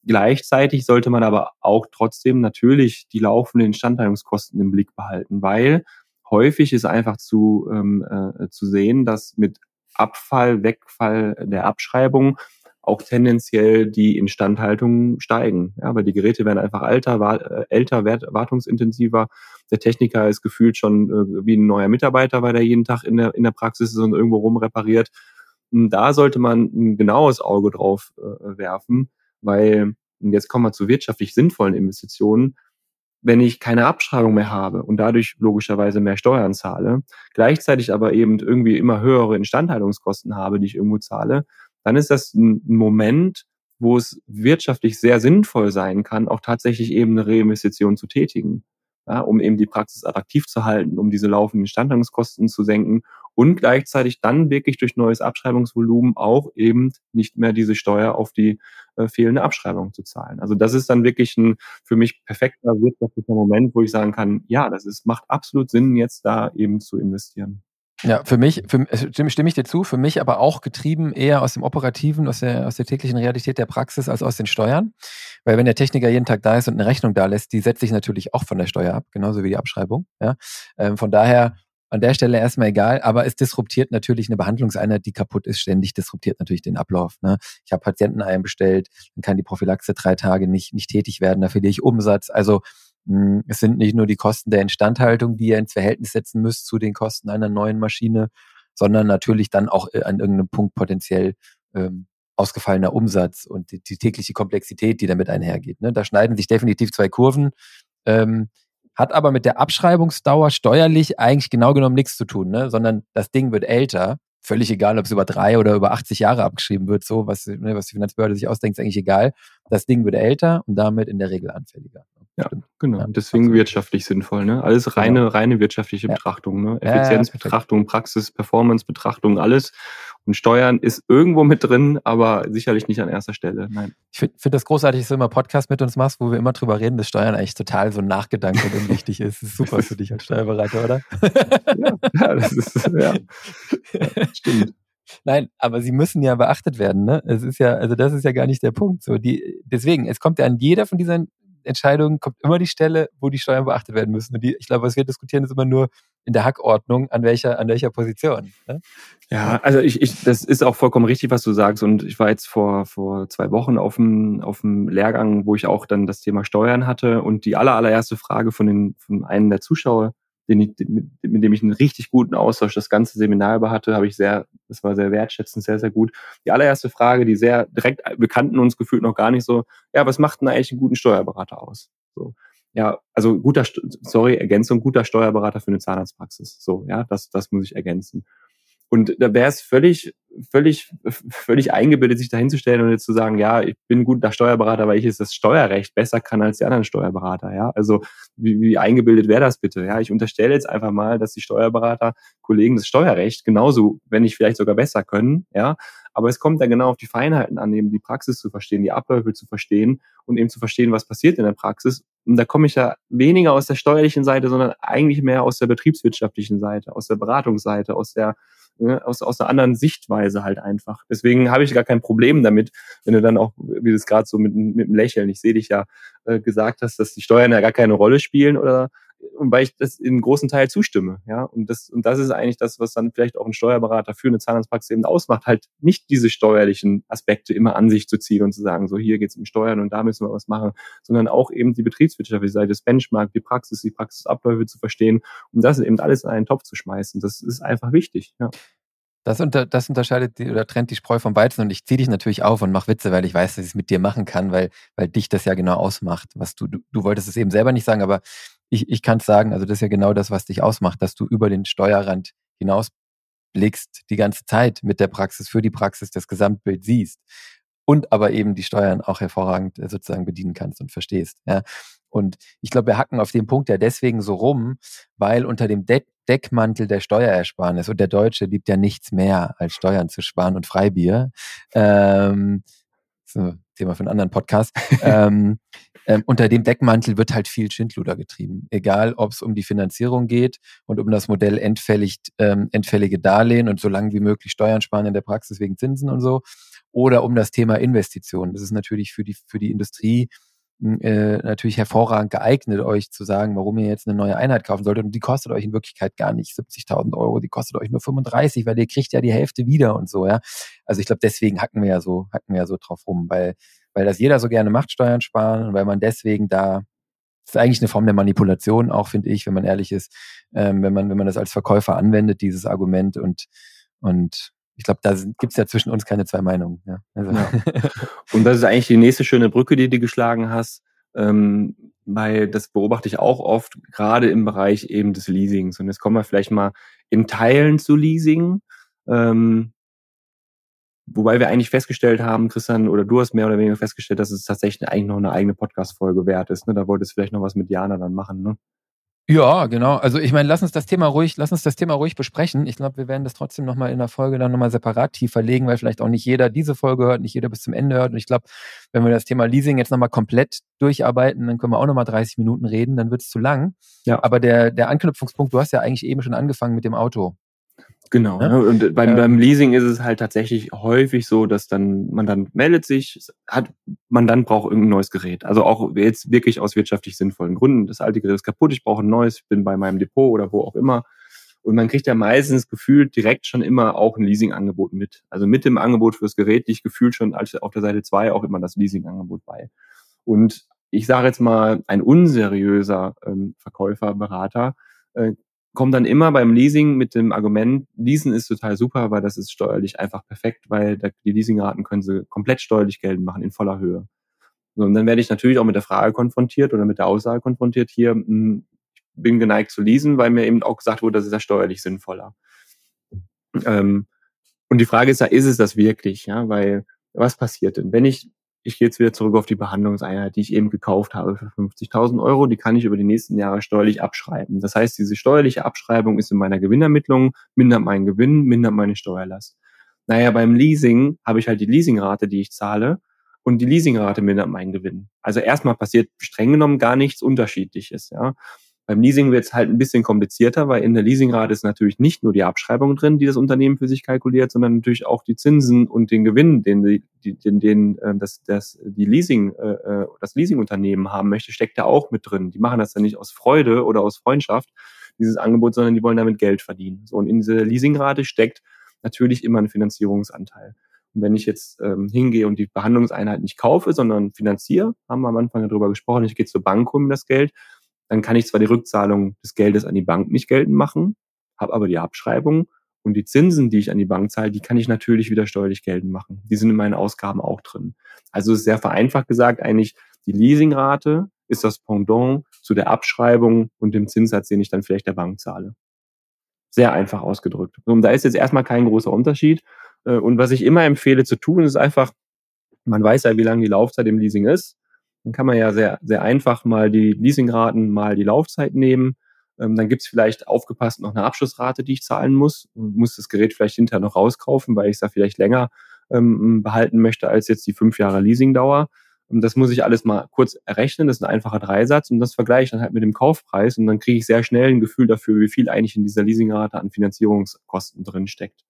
Gleichzeitig sollte man aber auch trotzdem natürlich die laufenden Instandhaltungskosten im Blick behalten, weil häufig ist einfach zu, ähm, äh, zu sehen, dass mit Abfall, Wegfall der Abschreibung auch tendenziell die Instandhaltung steigen. Ja, weil die Geräte werden einfach alter, war, äh, älter, wart, wartungsintensiver. Der Techniker ist gefühlt schon äh, wie ein neuer Mitarbeiter, weil er jeden Tag in der, in der Praxis ist und irgendwo rum repariert. Und da sollte man ein genaues Auge drauf äh, werfen, weil, und jetzt kommen wir zu wirtschaftlich sinnvollen Investitionen, wenn ich keine Abschreibung mehr habe und dadurch logischerweise mehr Steuern zahle, gleichzeitig aber eben irgendwie immer höhere Instandhaltungskosten habe, die ich irgendwo zahle, dann ist das ein Moment, wo es wirtschaftlich sehr sinnvoll sein kann, auch tatsächlich eben eine Reinvestition zu tätigen ja, um eben die Praxis attraktiv zu halten, um diese laufenden Instandhaltungskosten zu senken und gleichzeitig dann wirklich durch neues Abschreibungsvolumen auch eben nicht mehr diese Steuer auf die äh, fehlende Abschreibung zu zahlen. Also das ist dann wirklich ein für mich perfekter wirtschaftlicher Moment, wo ich sagen kann, ja, das ist, macht absolut Sinn, jetzt da eben zu investieren. Ja, für mich, für, stimme, stimme ich dir zu, für mich aber auch getrieben eher aus dem Operativen, aus der, aus der täglichen Realität der Praxis als aus den Steuern. Weil wenn der Techniker jeden Tag da ist und eine Rechnung da lässt, die setzt sich natürlich auch von der Steuer ab, genauso wie die Abschreibung. Ja? Ähm, von daher an der Stelle erstmal egal, aber es disruptiert natürlich eine Behandlungseinheit, die kaputt ist, ständig disruptiert natürlich den Ablauf. Ne? Ich habe Patienten einbestellt, dann kann die Prophylaxe drei Tage nicht, nicht tätig werden, da verliere ich Umsatz. Also es sind nicht nur die Kosten der Instandhaltung, die ihr ins Verhältnis setzen müsst zu den Kosten einer neuen Maschine, sondern natürlich dann auch äh, an irgendeinem Punkt potenziell ähm, ausgefallener Umsatz und die, die tägliche Komplexität, die damit einhergeht. Ne? Da schneiden sich definitiv zwei Kurven. Ähm, hat aber mit der Abschreibungsdauer steuerlich eigentlich genau genommen nichts zu tun, ne? sondern das Ding wird älter. Völlig egal, ob es über drei oder über 80 Jahre abgeschrieben wird, so was, ne, was die Finanzbehörde sich ausdenkt, ist eigentlich egal. Das Ding wird älter und damit in der Regel anfälliger. Ja, genau. Ja, Deswegen absolut. wirtschaftlich sinnvoll. Ne? Alles reine, genau. reine wirtschaftliche ja. Betrachtung. Ne? Effizienzbetrachtung, Praxis, Performance-Betrachtung, alles. Und Steuern ist irgendwo mit drin, aber sicherlich nicht an erster Stelle. Nein. Ich finde find das großartig, dass du immer Podcast mit uns machst, wo wir immer drüber reden, dass Steuern eigentlich total so nachgedankelt und wichtig ist. Das ist super für dich als Steuerberater, oder? ja, ja, das ist, ja. ja stimmt. Nein, aber sie müssen ja beachtet werden, ne? Es ist ja, also das ist ja gar nicht der Punkt. So, die, deswegen, es kommt ja an jeder von diesen Entscheidungen kommt immer die Stelle, wo die Steuern beachtet werden müssen. Und die, ich glaube, was wir diskutieren, ist immer nur in der Hackordnung, an welcher, an welcher Position. Ne? Ja, also ich, ich, das ist auch vollkommen richtig, was du sagst. Und ich war jetzt vor, vor zwei Wochen auf dem, auf dem Lehrgang, wo ich auch dann das Thema Steuern hatte. Und die aller, allererste Frage von, den, von einem der Zuschauer, den ich, mit, mit dem ich einen richtig guten Austausch das ganze Seminar über hatte, habe ich sehr, das war sehr wertschätzend, sehr, sehr gut. Die allererste Frage, die sehr direkt, wir kannten uns gefühlt noch gar nicht so, ja, was macht denn eigentlich einen guten Steuerberater aus? So. Ja, also guter, sorry, Ergänzung, guter Steuerberater für eine Zahnarztpraxis. So, ja, das, das muss ich ergänzen. Und da wäre es völlig, völlig, völlig eingebildet, sich dahinzustellen und jetzt zu sagen, ja, ich bin ein guter Steuerberater, weil ich jetzt das Steuerrecht besser kann als die anderen Steuerberater. Ja, also wie, wie eingebildet wäre das bitte? Ja, ich unterstelle jetzt einfach mal, dass die Steuerberater Kollegen das Steuerrecht genauso, wenn nicht vielleicht sogar besser können. Ja, aber es kommt da genau auf die Feinheiten an, eben die Praxis zu verstehen, die Abläufe zu verstehen und eben zu verstehen, was passiert in der Praxis. Und da komme ich ja weniger aus der steuerlichen Seite, sondern eigentlich mehr aus der betriebswirtschaftlichen Seite, aus der Beratungsseite, aus der ne, aus, aus einer anderen Sichtweise halt einfach. Deswegen habe ich gar kein Problem damit, wenn du dann auch, wie du es gerade so mit, mit dem Lächeln, ich sehe dich ja, äh, gesagt hast, dass die Steuern ja gar keine Rolle spielen oder und weil ich das in großen Teil zustimme, ja. Und das, und das ist eigentlich das, was dann vielleicht auch ein Steuerberater für eine Zahnarztpraxis eben ausmacht, halt nicht diese steuerlichen Aspekte immer an sich zu ziehen und zu sagen, so hier geht's um Steuern und da müssen wir was machen, sondern auch eben die betriebswirtschaftliche Seite, das Benchmark, die Praxis, die Praxisabläufe zu verstehen und das eben alles in einen Topf zu schmeißen. Das ist einfach wichtig, ja. Das, unter, das unterscheidet die, oder trennt die Spreu vom Weizen und ich ziehe dich natürlich auf und mache Witze, weil ich weiß, dass ich es mit dir machen kann, weil, weil dich das ja genau ausmacht. Was du, du, du wolltest es eben selber nicht sagen, aber ich, ich kann es sagen, also das ist ja genau das, was dich ausmacht, dass du über den Steuerrand hinaus blickst die ganze Zeit mit der Praxis, für die Praxis das Gesamtbild siehst und aber eben die Steuern auch hervorragend äh, sozusagen bedienen kannst und verstehst. Ja. Und ich glaube, wir hacken auf dem Punkt ja deswegen so rum, weil unter dem De Deckmantel der Steuerersparnis und der Deutsche liebt ja nichts mehr als Steuern zu sparen und Freibier. Ähm, so, Thema für einen anderen Podcast. ähm, ähm, unter dem Deckmantel wird halt viel Schindluder getrieben. Egal, ob es um die Finanzierung geht und um das Modell entfällig, ähm, entfällige Darlehen und so lange wie möglich Steuern sparen in der Praxis wegen Zinsen und so. Oder um das Thema Investitionen. Das ist natürlich für die, für die Industrie äh, natürlich hervorragend geeignet, euch zu sagen, warum ihr jetzt eine neue Einheit kaufen solltet. Und die kostet euch in Wirklichkeit gar nicht 70.000 Euro, die kostet euch nur 35, weil ihr kriegt ja die Hälfte wieder und so, ja. Also ich glaube, deswegen hacken wir ja so, hacken wir ja so drauf rum, weil, weil das jeder so gerne macht, Steuern sparen und weil man deswegen da das ist eigentlich eine Form der Manipulation, auch finde ich, wenn man ehrlich ist, ähm, wenn man wenn man das als Verkäufer anwendet, dieses Argument und und ich glaube, da gibt es ja zwischen uns keine zwei Meinungen. Ja. Also. ja. Und das ist eigentlich die nächste schöne Brücke, die du geschlagen hast, ähm, weil das beobachte ich auch oft, gerade im Bereich eben des Leasings. Und jetzt kommen wir vielleicht mal in Teilen zu Leasing. Ähm, wobei wir eigentlich festgestellt haben, Christian, oder du hast mehr oder weniger festgestellt, dass es tatsächlich eigentlich noch eine eigene Podcast-Folge wert ist. Ne? Da wolltest du vielleicht noch was mit Jana dann machen, ne? Ja, genau. Also ich meine, lass uns das Thema ruhig, lass uns das Thema ruhig besprechen. Ich glaube, wir werden das trotzdem nochmal in der Folge dann nochmal separat tiefer legen, weil vielleicht auch nicht jeder diese Folge hört, nicht jeder bis zum Ende hört. Und ich glaube, wenn wir das Thema Leasing jetzt nochmal komplett durcharbeiten, dann können wir auch nochmal 30 Minuten reden, dann wird es zu lang. Ja. Aber der, der Anknüpfungspunkt, du hast ja eigentlich eben schon angefangen mit dem Auto. Genau. Ja? Ne? Und beim, ähm, beim Leasing ist es halt tatsächlich häufig so, dass dann man dann meldet sich, hat man dann braucht irgendein neues Gerät. Also auch jetzt wirklich aus wirtschaftlich sinnvollen Gründen. Das alte Gerät ist kaputt, ich brauche ein neues, bin bei meinem Depot oder wo auch immer. Und man kriegt ja meistens gefühlt direkt schon immer auch ein Leasingangebot mit. Also mit dem Angebot fürs Gerät, ich gefühlt schon auf der Seite zwei auch immer das Leasingangebot bei. Und ich sage jetzt mal, ein unseriöser ähm, Verkäufer, Berater, äh, komme dann immer beim Leasing mit dem Argument, Leasen ist total super, weil das ist steuerlich einfach perfekt, weil die Leasingraten können sie komplett steuerlich geltend machen in voller Höhe. So, und dann werde ich natürlich auch mit der Frage konfrontiert oder mit der Aussage konfrontiert, hier, mh, hm, bin geneigt zu leasen, weil mir eben auch gesagt wurde, das ist ja steuerlich sinnvoller. Ähm, und die Frage ist ja, ist es das wirklich? Ja, weil was passiert denn? Wenn ich ich gehe jetzt wieder zurück auf die Behandlungseinheit, die ich eben gekauft habe für 50.000 Euro. Die kann ich über die nächsten Jahre steuerlich abschreiben. Das heißt, diese steuerliche Abschreibung ist in meiner Gewinnermittlung, mindert meinen Gewinn, mindert meine Steuerlast. Naja, beim Leasing habe ich halt die Leasingrate, die ich zahle und die Leasingrate mindert meinen Gewinn. Also erstmal passiert streng genommen gar nichts Unterschiedliches. Ja. Beim Leasing wird es halt ein bisschen komplizierter, weil in der Leasingrate ist natürlich nicht nur die Abschreibung drin, die das Unternehmen für sich kalkuliert, sondern natürlich auch die Zinsen und den Gewinn, den, die, den, den äh, das, das, die Leasing, äh, äh, das Leasingunternehmen haben möchte, steckt da auch mit drin. Die machen das ja nicht aus Freude oder aus Freundschaft, dieses Angebot, sondern die wollen damit Geld verdienen. So, und in dieser Leasingrate steckt natürlich immer ein Finanzierungsanteil. Und wenn ich jetzt ähm, hingehe und die Behandlungseinheit nicht kaufe, sondern finanziere, haben wir am Anfang darüber gesprochen, ich gehe zur Bank, um das Geld, dann kann ich zwar die Rückzahlung des Geldes an die Bank nicht geltend machen, habe aber die Abschreibung und die Zinsen, die ich an die Bank zahle, die kann ich natürlich wieder steuerlich geltend machen. Die sind in meinen Ausgaben auch drin. Also ist sehr vereinfacht gesagt eigentlich, die Leasingrate ist das Pendant zu der Abschreibung und dem Zinssatz, den ich dann vielleicht der Bank zahle. Sehr einfach ausgedrückt. Und da ist jetzt erstmal kein großer Unterschied. Äh, und was ich immer empfehle zu tun, ist einfach, man weiß ja, wie lange die Laufzeit im Leasing ist. Dann kann man ja sehr, sehr einfach mal die Leasingraten, mal die Laufzeit nehmen. Ähm, dann gibt's vielleicht aufgepasst noch eine Abschlussrate, die ich zahlen muss. Muss das Gerät vielleicht hinterher noch rauskaufen, weil ich es da vielleicht länger ähm, behalten möchte als jetzt die fünf Jahre Leasingdauer. Und das muss ich alles mal kurz errechnen. Das ist ein einfacher Dreisatz und das vergleiche ich dann halt mit dem Kaufpreis und dann kriege ich sehr schnell ein Gefühl dafür, wie viel eigentlich in dieser Leasingrate an Finanzierungskosten drin steckt.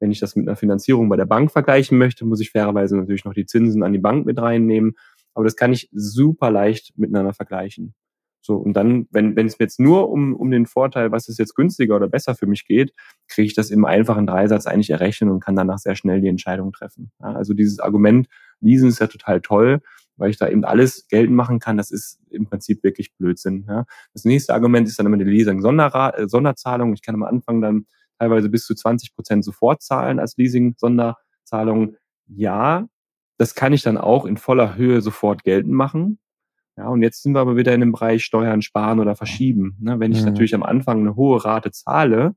Wenn ich das mit einer Finanzierung bei der Bank vergleichen möchte, muss ich fairerweise natürlich noch die Zinsen an die Bank mit reinnehmen. Aber das kann ich super leicht miteinander vergleichen. So, und dann, wenn, wenn es jetzt nur um, um den Vorteil, was ist jetzt günstiger oder besser für mich geht, kriege ich das im einfachen Dreisatz eigentlich errechnen und kann danach sehr schnell die Entscheidung treffen. Ja, also dieses Argument, Leasing ist ja total toll, weil ich da eben alles geltend machen kann, das ist im Prinzip wirklich Blödsinn. Ja. Das nächste Argument ist dann immer die Leasing-Sonderzahlung. Ich kann am Anfang dann teilweise bis zu 20 Prozent sofort zahlen als Leasing-Sonderzahlung. Ja, das kann ich dann auch in voller Höhe sofort geltend machen. Ja, und jetzt sind wir aber wieder in dem Bereich Steuern sparen oder verschieben. Ne, wenn ich mhm. natürlich am Anfang eine hohe Rate zahle,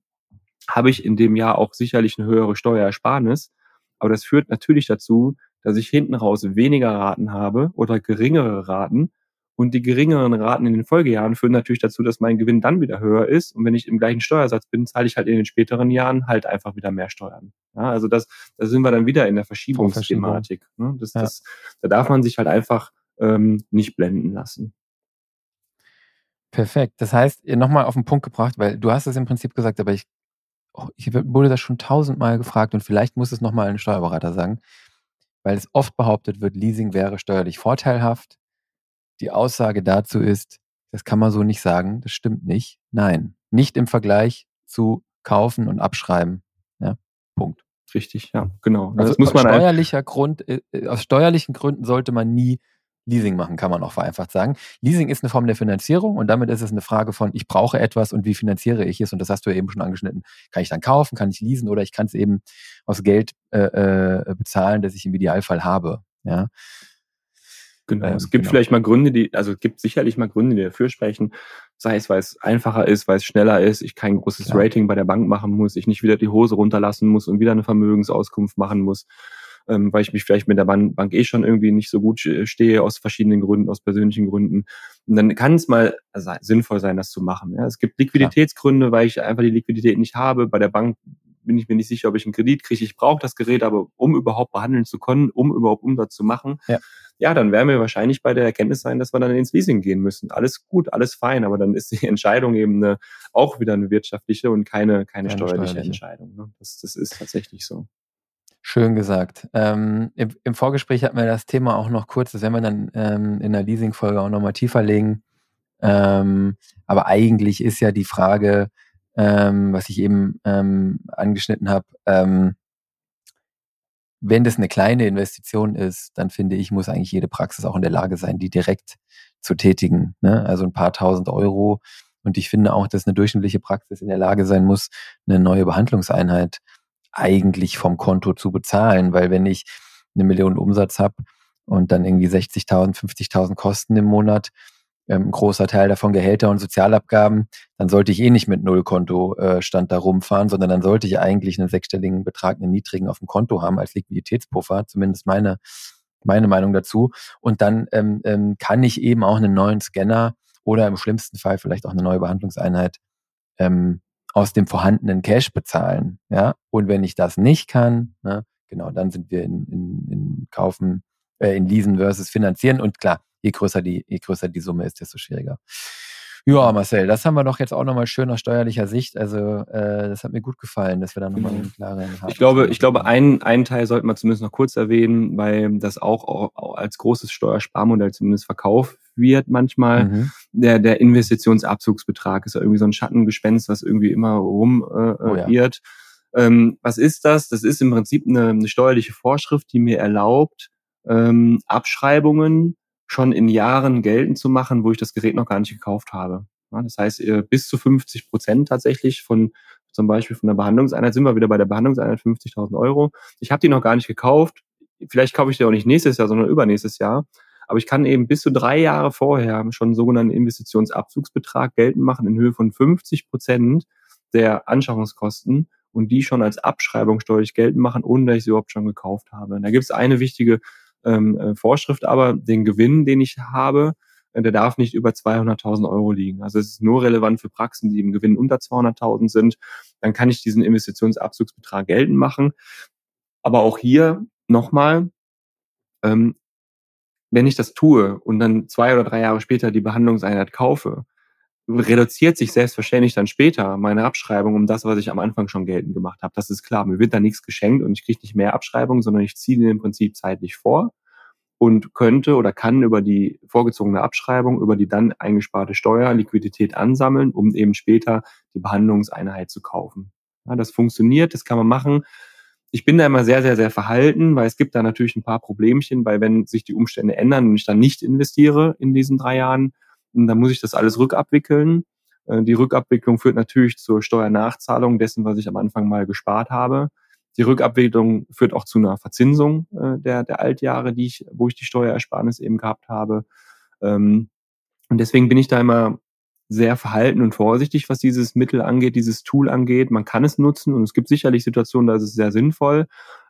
habe ich in dem Jahr auch sicherlich eine höhere Steuerersparnis. Aber das führt natürlich dazu, dass ich hinten raus weniger Raten habe oder geringere Raten und die geringeren Raten in den Folgejahren führen natürlich dazu, dass mein Gewinn dann wieder höher ist. Und wenn ich im gleichen Steuersatz bin, zahle ich halt in den späteren Jahren halt einfach wieder mehr Steuern. Ja, also das, da sind wir dann wieder in der Verschiebungsthematik. Ne? Das, ja. das, da darf man sich halt einfach ähm, nicht blenden lassen. Perfekt. Das heißt, nochmal auf den Punkt gebracht, weil du hast es im Prinzip gesagt, aber ich, oh, ich wurde das schon tausendmal gefragt und vielleicht muss es nochmal ein Steuerberater sagen, weil es oft behauptet wird, Leasing wäre steuerlich vorteilhaft die Aussage dazu ist, das kann man so nicht sagen, das stimmt nicht. Nein, nicht im Vergleich zu kaufen und abschreiben. Ja, Punkt. Richtig, ja, genau. Also das muss man steuerlicher Grund, äh, äh, aus steuerlichen Gründen sollte man nie Leasing machen, kann man auch vereinfacht sagen. Leasing ist eine Form der Finanzierung und damit ist es eine Frage von, ich brauche etwas und wie finanziere ich es? Und das hast du ja eben schon angeschnitten. Kann ich dann kaufen, kann ich leasen oder ich kann es eben aus Geld äh, äh, bezahlen, das ich im Idealfall habe. Ja. Genau. Ähm, es gibt genau. vielleicht mal Gründe, die, also es gibt sicherlich mal Gründe, die dafür sprechen. Sei es, weil es einfacher ist, weil es schneller ist, ich kein großes Klar. Rating bei der Bank machen muss, ich nicht wieder die Hose runterlassen muss und wieder eine Vermögensauskunft machen muss, ähm, weil ich mich vielleicht mit der Bank, Bank eh schon irgendwie nicht so gut stehe, aus verschiedenen Gründen, aus persönlichen Gründen. Und dann kann es mal sinnvoll sein, das zu machen. Ja. Es gibt Liquiditätsgründe, weil ich einfach die Liquidität nicht habe. Bei der Bank bin ich mir nicht sicher, ob ich einen Kredit kriege. Ich brauche das Gerät aber, um überhaupt behandeln zu können, um überhaupt Umsatz zu machen. Ja ja, dann werden wir wahrscheinlich bei der Erkenntnis sein, dass wir dann ins Leasing gehen müssen. Alles gut, alles fein, aber dann ist die Entscheidung eben eine, auch wieder eine wirtschaftliche und keine, keine, keine steuerliche, steuerliche, Entscheidung. Ne? Das, das ist tatsächlich so. Schön gesagt. Ähm, im, im, Vorgespräch hatten wir das Thema auch noch kurz, das werden wir dann ähm, in der Leasing-Folge auch nochmal tiefer legen. Ähm, aber eigentlich ist ja die Frage, ähm, was ich eben ähm, angeschnitten habe, ähm, wenn das eine kleine Investition ist, dann finde ich, muss eigentlich jede Praxis auch in der Lage sein, die direkt zu tätigen. Ne? Also ein paar tausend Euro Und ich finde auch, dass eine durchschnittliche Praxis in der Lage sein muss, eine neue Behandlungseinheit eigentlich vom Konto zu bezahlen, weil wenn ich eine Million Umsatz habe und dann irgendwie 60.000, 50.000 Kosten im Monat, ähm, ein großer Teil davon Gehälter und Sozialabgaben, dann sollte ich eh nicht mit Nullkontostand äh, da rumfahren, sondern dann sollte ich eigentlich einen sechsstelligen Betrag, einen niedrigen auf dem Konto haben als Liquiditätspuffer, zumindest meine, meine Meinung dazu. Und dann ähm, ähm, kann ich eben auch einen neuen Scanner oder im schlimmsten Fall vielleicht auch eine neue Behandlungseinheit ähm, aus dem vorhandenen Cash bezahlen. Ja, und wenn ich das nicht kann, ne, genau, dann sind wir in, in, in Kaufen, äh, in Leasen versus Finanzieren. Und klar, je größer die, je größer die Summe ist, desto schwieriger. Ja, Marcel, das haben wir doch jetzt auch nochmal schön aus steuerlicher Sicht. Also äh, das hat mir gut gefallen, dass wir da nochmal Genau. einen klaren Ich glaube, ich glaube, einen, einen Teil sollte man zumindest noch kurz erwähnen, weil das auch, auch, als großes Steuersparmodell zumindest verkauft wird manchmal. Mhm. Der, der Investitionsabzugsbetrag ist ja irgendwie so ein Schattengespenst, das irgendwie immer rum äh, Oh ja. irrt. Ähm, was ist das? Das ist im Prinzip eine, eine steuerliche Vorschrift, die mir erlaubt, ähm, Abschreibungen schon in Jahren geltend zu machen, wo ich das Gerät noch gar nicht gekauft habe. Ja, das heißt, äh, bis zu 50 Prozent tatsächlich von zum Beispiel von der Behandlungseinheit, sind wir wieder bei der Behandlungseinheit 50.000 Euro. Ich habe die noch gar nicht gekauft. Vielleicht kaufe ich die auch nicht nächstes Jahr, sondern übernächstes Jahr. Aber ich kann eben bis zu drei Jahre vorher schon einen sogenannten Investitionsabzugsbetrag geltend machen in Höhe von 50 Prozent der Anschaffungskosten und die schon als Abschreibung steuerlich geltend machen, ohne dass ich sie überhaupt schon gekauft habe. Da gibt es eine wichtige ähm, äh, Vorschrift, aber den Gewinn, den ich habe, äh, der darf nicht über 200.000 Euro liegen. Also es ist nur relevant für Praxen, die im Gewinn unter 200.000 sind. Dann kann ich diesen Investitionsabzugsbetrag geltend machen. Aber auch hier nochmal, ähm, wenn ich das tue und dann zwei oder drei Jahre später die Behandlungseinheit kaufe, reduziert sich selbstverständlich dann später meine Abschreibung um das, was ich am Anfang schon geltend gemacht habe. Das ist klar. Mir wird da nichts geschenkt und ich kriege nicht mehr Abschreibung, sondern ich ziehe den im Prinzip zeitlich vor und könnte oder kann über die vorgezogene Abschreibung, über die dann eingesparte Steuer Liquidität ansammeln, um eben später die Behandlungseinheit zu kaufen. Ja, das funktioniert, das kann man machen. Ich bin da immer sehr, sehr, sehr verhalten, weil es gibt da natürlich ein paar Problemchen, weil wenn sich die Umstände ändern und ich dann nicht investiere in diesen drei Jahren, dann muss ich das alles rückabwickeln. Äh, Die Rückabwicklung führt natürlich zur Steuernachzahlung dessen, was ich am Anfang mal gespart habe. Die Rückabwicklung führt auch zu einer Verzinsung äh, der, der Altjahre, die ich, wo ich die Steuerersparnis eben gehabt habe. Ähm, Und deswegen bin ich da immer sehr verhalten und vorsichtig, was dieses Mittel angeht, dieses Tool angeht. Man kann es nutzen und es gibt sicherlich Situationen, da ist es sehr sinnvoll.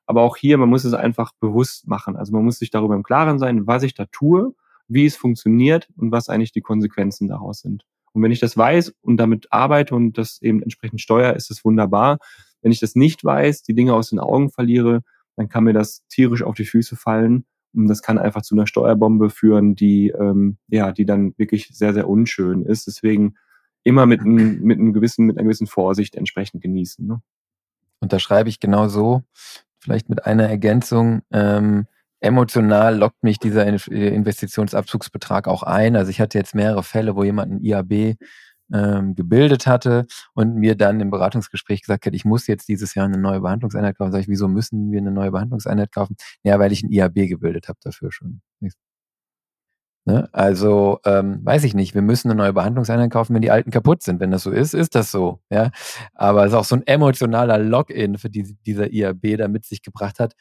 Aber auch hier, man muss es einfach bewusst machen. Also man muss sich darüber im Klaren sein, was ich da tue, wie es funktioniert und was eigentlich die Konsequenzen daraus sind. Und wenn ich das weiß und damit arbeite und das eben entsprechend steuere, ist es wunderbar. Wenn ich das nicht weiß, die Dinge aus den Augen verliere, dann kann mir das tierisch auf die Füße fallen. Und das kann einfach zu einer Steuerbombe führen, die, ähm, ja, die dann wirklich sehr, sehr unschön ist. Deswegen immer mit, einem, mit, einem gewissen, mit einer gewissen Vorsicht entsprechend genießen. Ne? Unterschreibe ich genau so. Vielleicht mit einer Ergänzung. Ähm, emotional lockt mich dieser In- Investitionsabzugsbetrag auch ein. Also ich hatte jetzt mehrere Fälle, wo jemand ein IAB ähm, gebildet hatte und mir dann im Beratungsgespräch gesagt hat, ich muss jetzt dieses Jahr eine neue Behandlungseinheit kaufen. Sag ich, wieso müssen wir eine neue Behandlungseinheit kaufen? Ja, weil ich ein IAB gebildet habe dafür schon. Ne? Also ähm, weiß ich nicht, wir müssen eine neue Behandlungseinheit kaufen, wenn die alten kaputt sind. Wenn das so ist, ist das so. Ja, aber es ist auch so ein emotionaler Login für die dieser IAB da mit sich gebracht hat,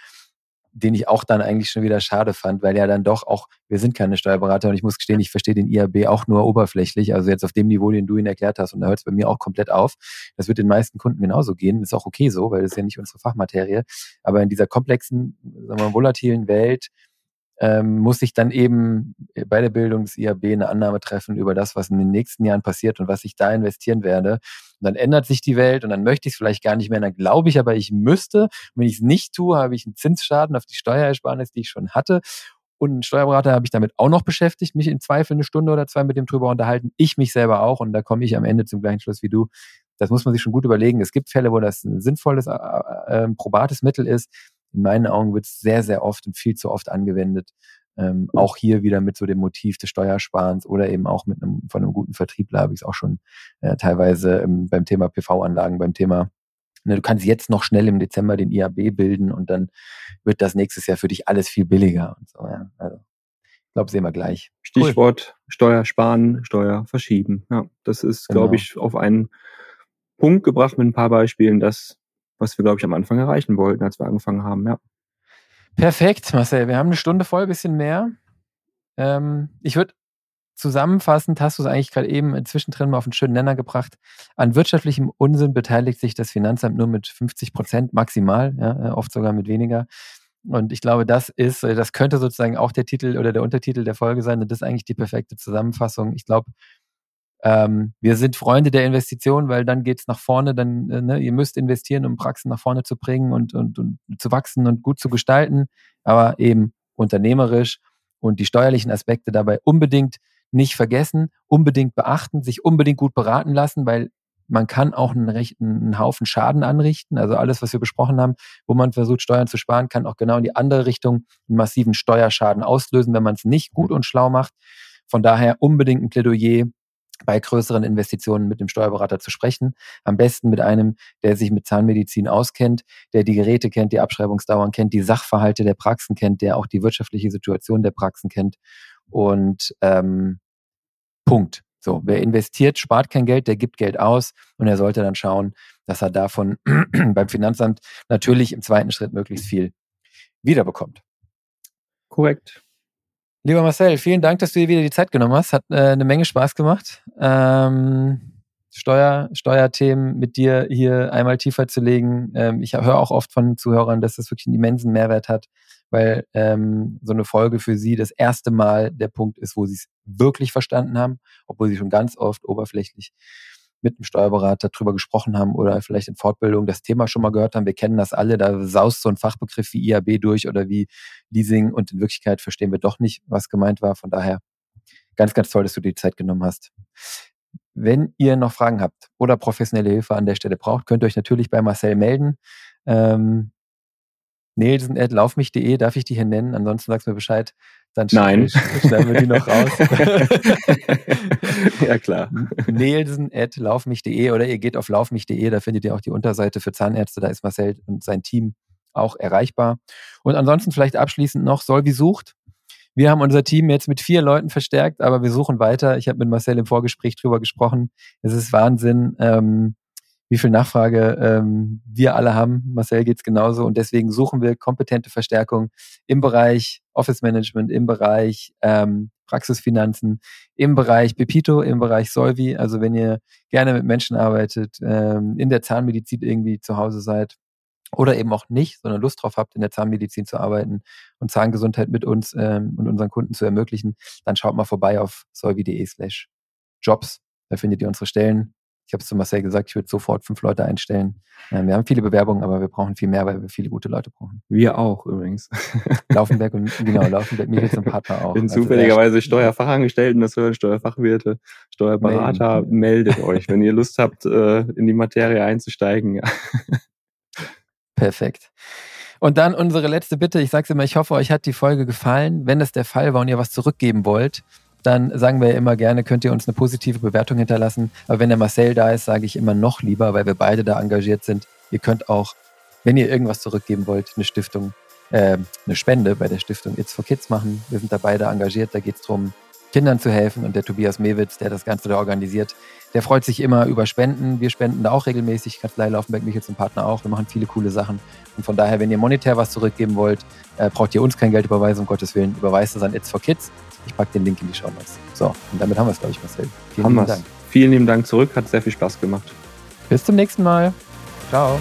den ich auch dann eigentlich schon wieder schade fand, weil ja dann doch auch, wir sind keine Steuerberater und ich muss gestehen, ich verstehe den IAB auch nur oberflächlich, also jetzt auf dem Niveau, den du ihn erklärt hast und da hört es bei mir auch komplett auf. Das wird den meisten Kunden genauso gehen, ist auch okay so, weil das ist ja nicht unsere Fachmaterie, aber in dieser komplexen, sagen wir mal, volatilen Welt ähm, muss ich dann eben bei der Bildung des IAB eine Annahme treffen über das, was in den nächsten Jahren passiert und was ich da investieren werde. Und dann ändert sich die Welt und dann möchte ich es vielleicht gar nicht mehr. Dann glaube ich aber, ich müsste. Und wenn ich es nicht tue, habe ich einen Zinsschaden auf die Steuerersparnis, die ich schon hatte. Und einen Steuerberater habe ich damit auch noch beschäftigt, mich im Zweifel eine Stunde oder zwei mit dem drüber unterhalten. Ich mich selber auch. Und da komme ich am Ende zum gleichen Schluss wie du. Das muss man sich schon gut überlegen. Es gibt Fälle, wo das ein sinnvolles, äh, äh, probates Mittel ist. In meinen Augen wird es sehr, sehr oft und viel zu oft angewendet. Ähm, auch hier wieder mit so dem Motiv des Steuersparens oder eben auch mit einem von einem guten Vertriebler habe ich es auch schon äh, teilweise ähm, beim Thema PV-Anlagen, beim Thema, ne, du kannst jetzt noch schnell im Dezember den IAB bilden und dann wird das nächstes Jahr für dich alles viel billiger und so. Ja. Also Ich glaube, sehen wir gleich. Stichwort cool. Steuer sparen, Steuer verschieben. Ja, das ist, genau. glaube ich, auf einen Punkt gebracht mit ein paar Beispielen, das, was wir, glaube ich, am Anfang erreichen wollten, als wir angefangen haben. Ja. Perfekt, Marcel. Wir haben eine Stunde voll, bisschen mehr. Ähm, ich würde zusammenfassend, hast du es eigentlich gerade eben zwischendrin mal auf einen schönen Nenner gebracht. An wirtschaftlichem Unsinn beteiligt sich das Finanzamt nur mit 50 Prozent maximal, ja, äh, oft sogar mit weniger. Und ich glaube, das ist, äh, das könnte sozusagen auch der Titel oder der Untertitel der Folge sein. Und das ist eigentlich die perfekte Zusammenfassung. Ich glaube, ähm, wir sind Freunde der Investition, weil dann geht's nach vorne. Dann, äh, ne, ihr müsst investieren, um Praxen nach vorne zu bringen und, und, und zu wachsen und gut zu gestalten, aber eben unternehmerisch und die steuerlichen Aspekte dabei unbedingt nicht vergessen, unbedingt beachten, sich unbedingt gut beraten lassen, weil man kann auch einen, einen Haufen Schaden anrichten. Also alles, was wir besprochen haben, wo man versucht, Steuern zu sparen, kann auch genau in die andere Richtung einen massiven Steuerschaden auslösen, wenn man es nicht gut und schlau macht. Von daher unbedingt ein Plädoyer bei größeren Investitionen mit dem Steuerberater zu sprechen. Am besten mit einem, der sich mit Zahnmedizin auskennt, der die Geräte kennt, die Abschreibungsdauern kennt, die Sachverhalte der Praxen kennt, der auch die wirtschaftliche Situation der Praxen kennt. Und ähm, Punkt. So, wer investiert, spart kein Geld, der gibt Geld aus und er sollte dann schauen, dass er davon beim Finanzamt natürlich im zweiten Schritt möglichst viel wiederbekommt. Korrekt. Lieber Marcel, vielen Dank, dass du dir wieder die Zeit genommen hast. Hat äh, eine Menge Spaß gemacht. Ähm, Steuer, Steuerthemen mit dir hier einmal tiefer zu legen. Ähm, ich höre auch oft von Zuhörern, dass das wirklich einen immensen Mehrwert hat, weil ähm, so eine Folge für sie das erste Mal der Punkt ist, wo sie es wirklich verstanden haben, obwohl sie schon ganz oft oberflächlich mit einem Steuerberater drüber gesprochen haben oder vielleicht in Fortbildung das Thema schon mal gehört haben. Wir kennen das alle, da saust so ein Fachbegriff wie IAB durch oder wie Leasing und in Wirklichkeit verstehen wir doch nicht, was gemeint war. Von daher ganz, ganz toll, dass du dir die Zeit genommen hast. Wenn ihr noch Fragen habt oder professionelle Hilfe an der Stelle braucht, könnt ihr euch natürlich bei Marcel melden. Ähm, Nelson.laufmich.de, darf ich die hier nennen? Ansonsten sagst du mir Bescheid. Dann Nein. schneiden wir die noch raus. ja, klar. Nelson.laufmich.de oder ihr geht auf laufmich.de, da findet ihr auch die Unterseite für Zahnärzte, da ist Marcel und sein Team auch erreichbar. Und ansonsten vielleicht abschließend noch, Solvi sucht. Wir haben unser Team jetzt mit vier Leuten verstärkt, aber wir suchen weiter. Ich habe mit Marcel im Vorgespräch drüber gesprochen. Es ist Wahnsinn. Ähm, wie viel Nachfrage ähm, wir alle haben. Marcel geht's genauso und deswegen suchen wir kompetente Verstärkung im Bereich Office Management, im Bereich ähm, Praxisfinanzen, im Bereich Pepito, im Bereich Solvi. Also wenn ihr gerne mit Menschen arbeitet, ähm, in der Zahnmedizin irgendwie zu Hause seid oder eben auch nicht, sondern Lust drauf habt, in der Zahnmedizin zu arbeiten und Zahngesundheit mit uns ähm, und unseren Kunden zu ermöglichen, dann schaut mal vorbei auf solvi.de slash Jobs. Da findet ihr unsere Stellen ich habe es zu Marcel gesagt, ich würde sofort fünf Leute einstellen. Ähm, wir haben viele Bewerbungen, aber wir brauchen viel mehr, weil wir viele gute Leute brauchen. Wir auch übrigens. Laufenberg und genau, Laufenberg, mir zum Partner auch. Bin also zufälligerweise Steuerfachangestellten, das hören Steuerfachwirte, Steuerberater, melden. meldet euch, wenn ihr Lust habt, äh, in die Materie einzusteigen. Perfekt. Und dann unsere letzte Bitte, ich sage es immer, ich hoffe, euch hat die Folge gefallen. Wenn das der Fall war und ihr was zurückgeben wollt, dann sagen wir immer gerne, könnt ihr uns eine positive Bewertung hinterlassen. Aber wenn der Marcel da ist, sage ich immer noch lieber, weil wir beide da engagiert sind. Ihr könnt auch, wenn ihr irgendwas zurückgeben wollt, eine Stiftung, äh, eine Spende bei der Stiftung It's for Kids machen. Wir sind da beide engagiert. Da geht es darum, Kindern zu helfen. Und der Tobias Mewitz, der das Ganze da organisiert, der freut sich immer über Spenden. Wir spenden da auch regelmäßig. Kanzlei Laufenberg, mich zum Partner auch. Wir machen viele coole Sachen. Und von daher, wenn ihr monetär was zurückgeben wollt, äh, braucht ihr uns kein Geld überweisen, um Gottes Willen. Überweist es an It's for Kids. Ich packe den Link in die Show Notes. So, und damit haben wir es, glaube ich, Marcel. Vielen lieben Dank. Vielen lieben Dank zurück. Hat sehr viel Spaß gemacht. Bis zum nächsten Mal. Ciao.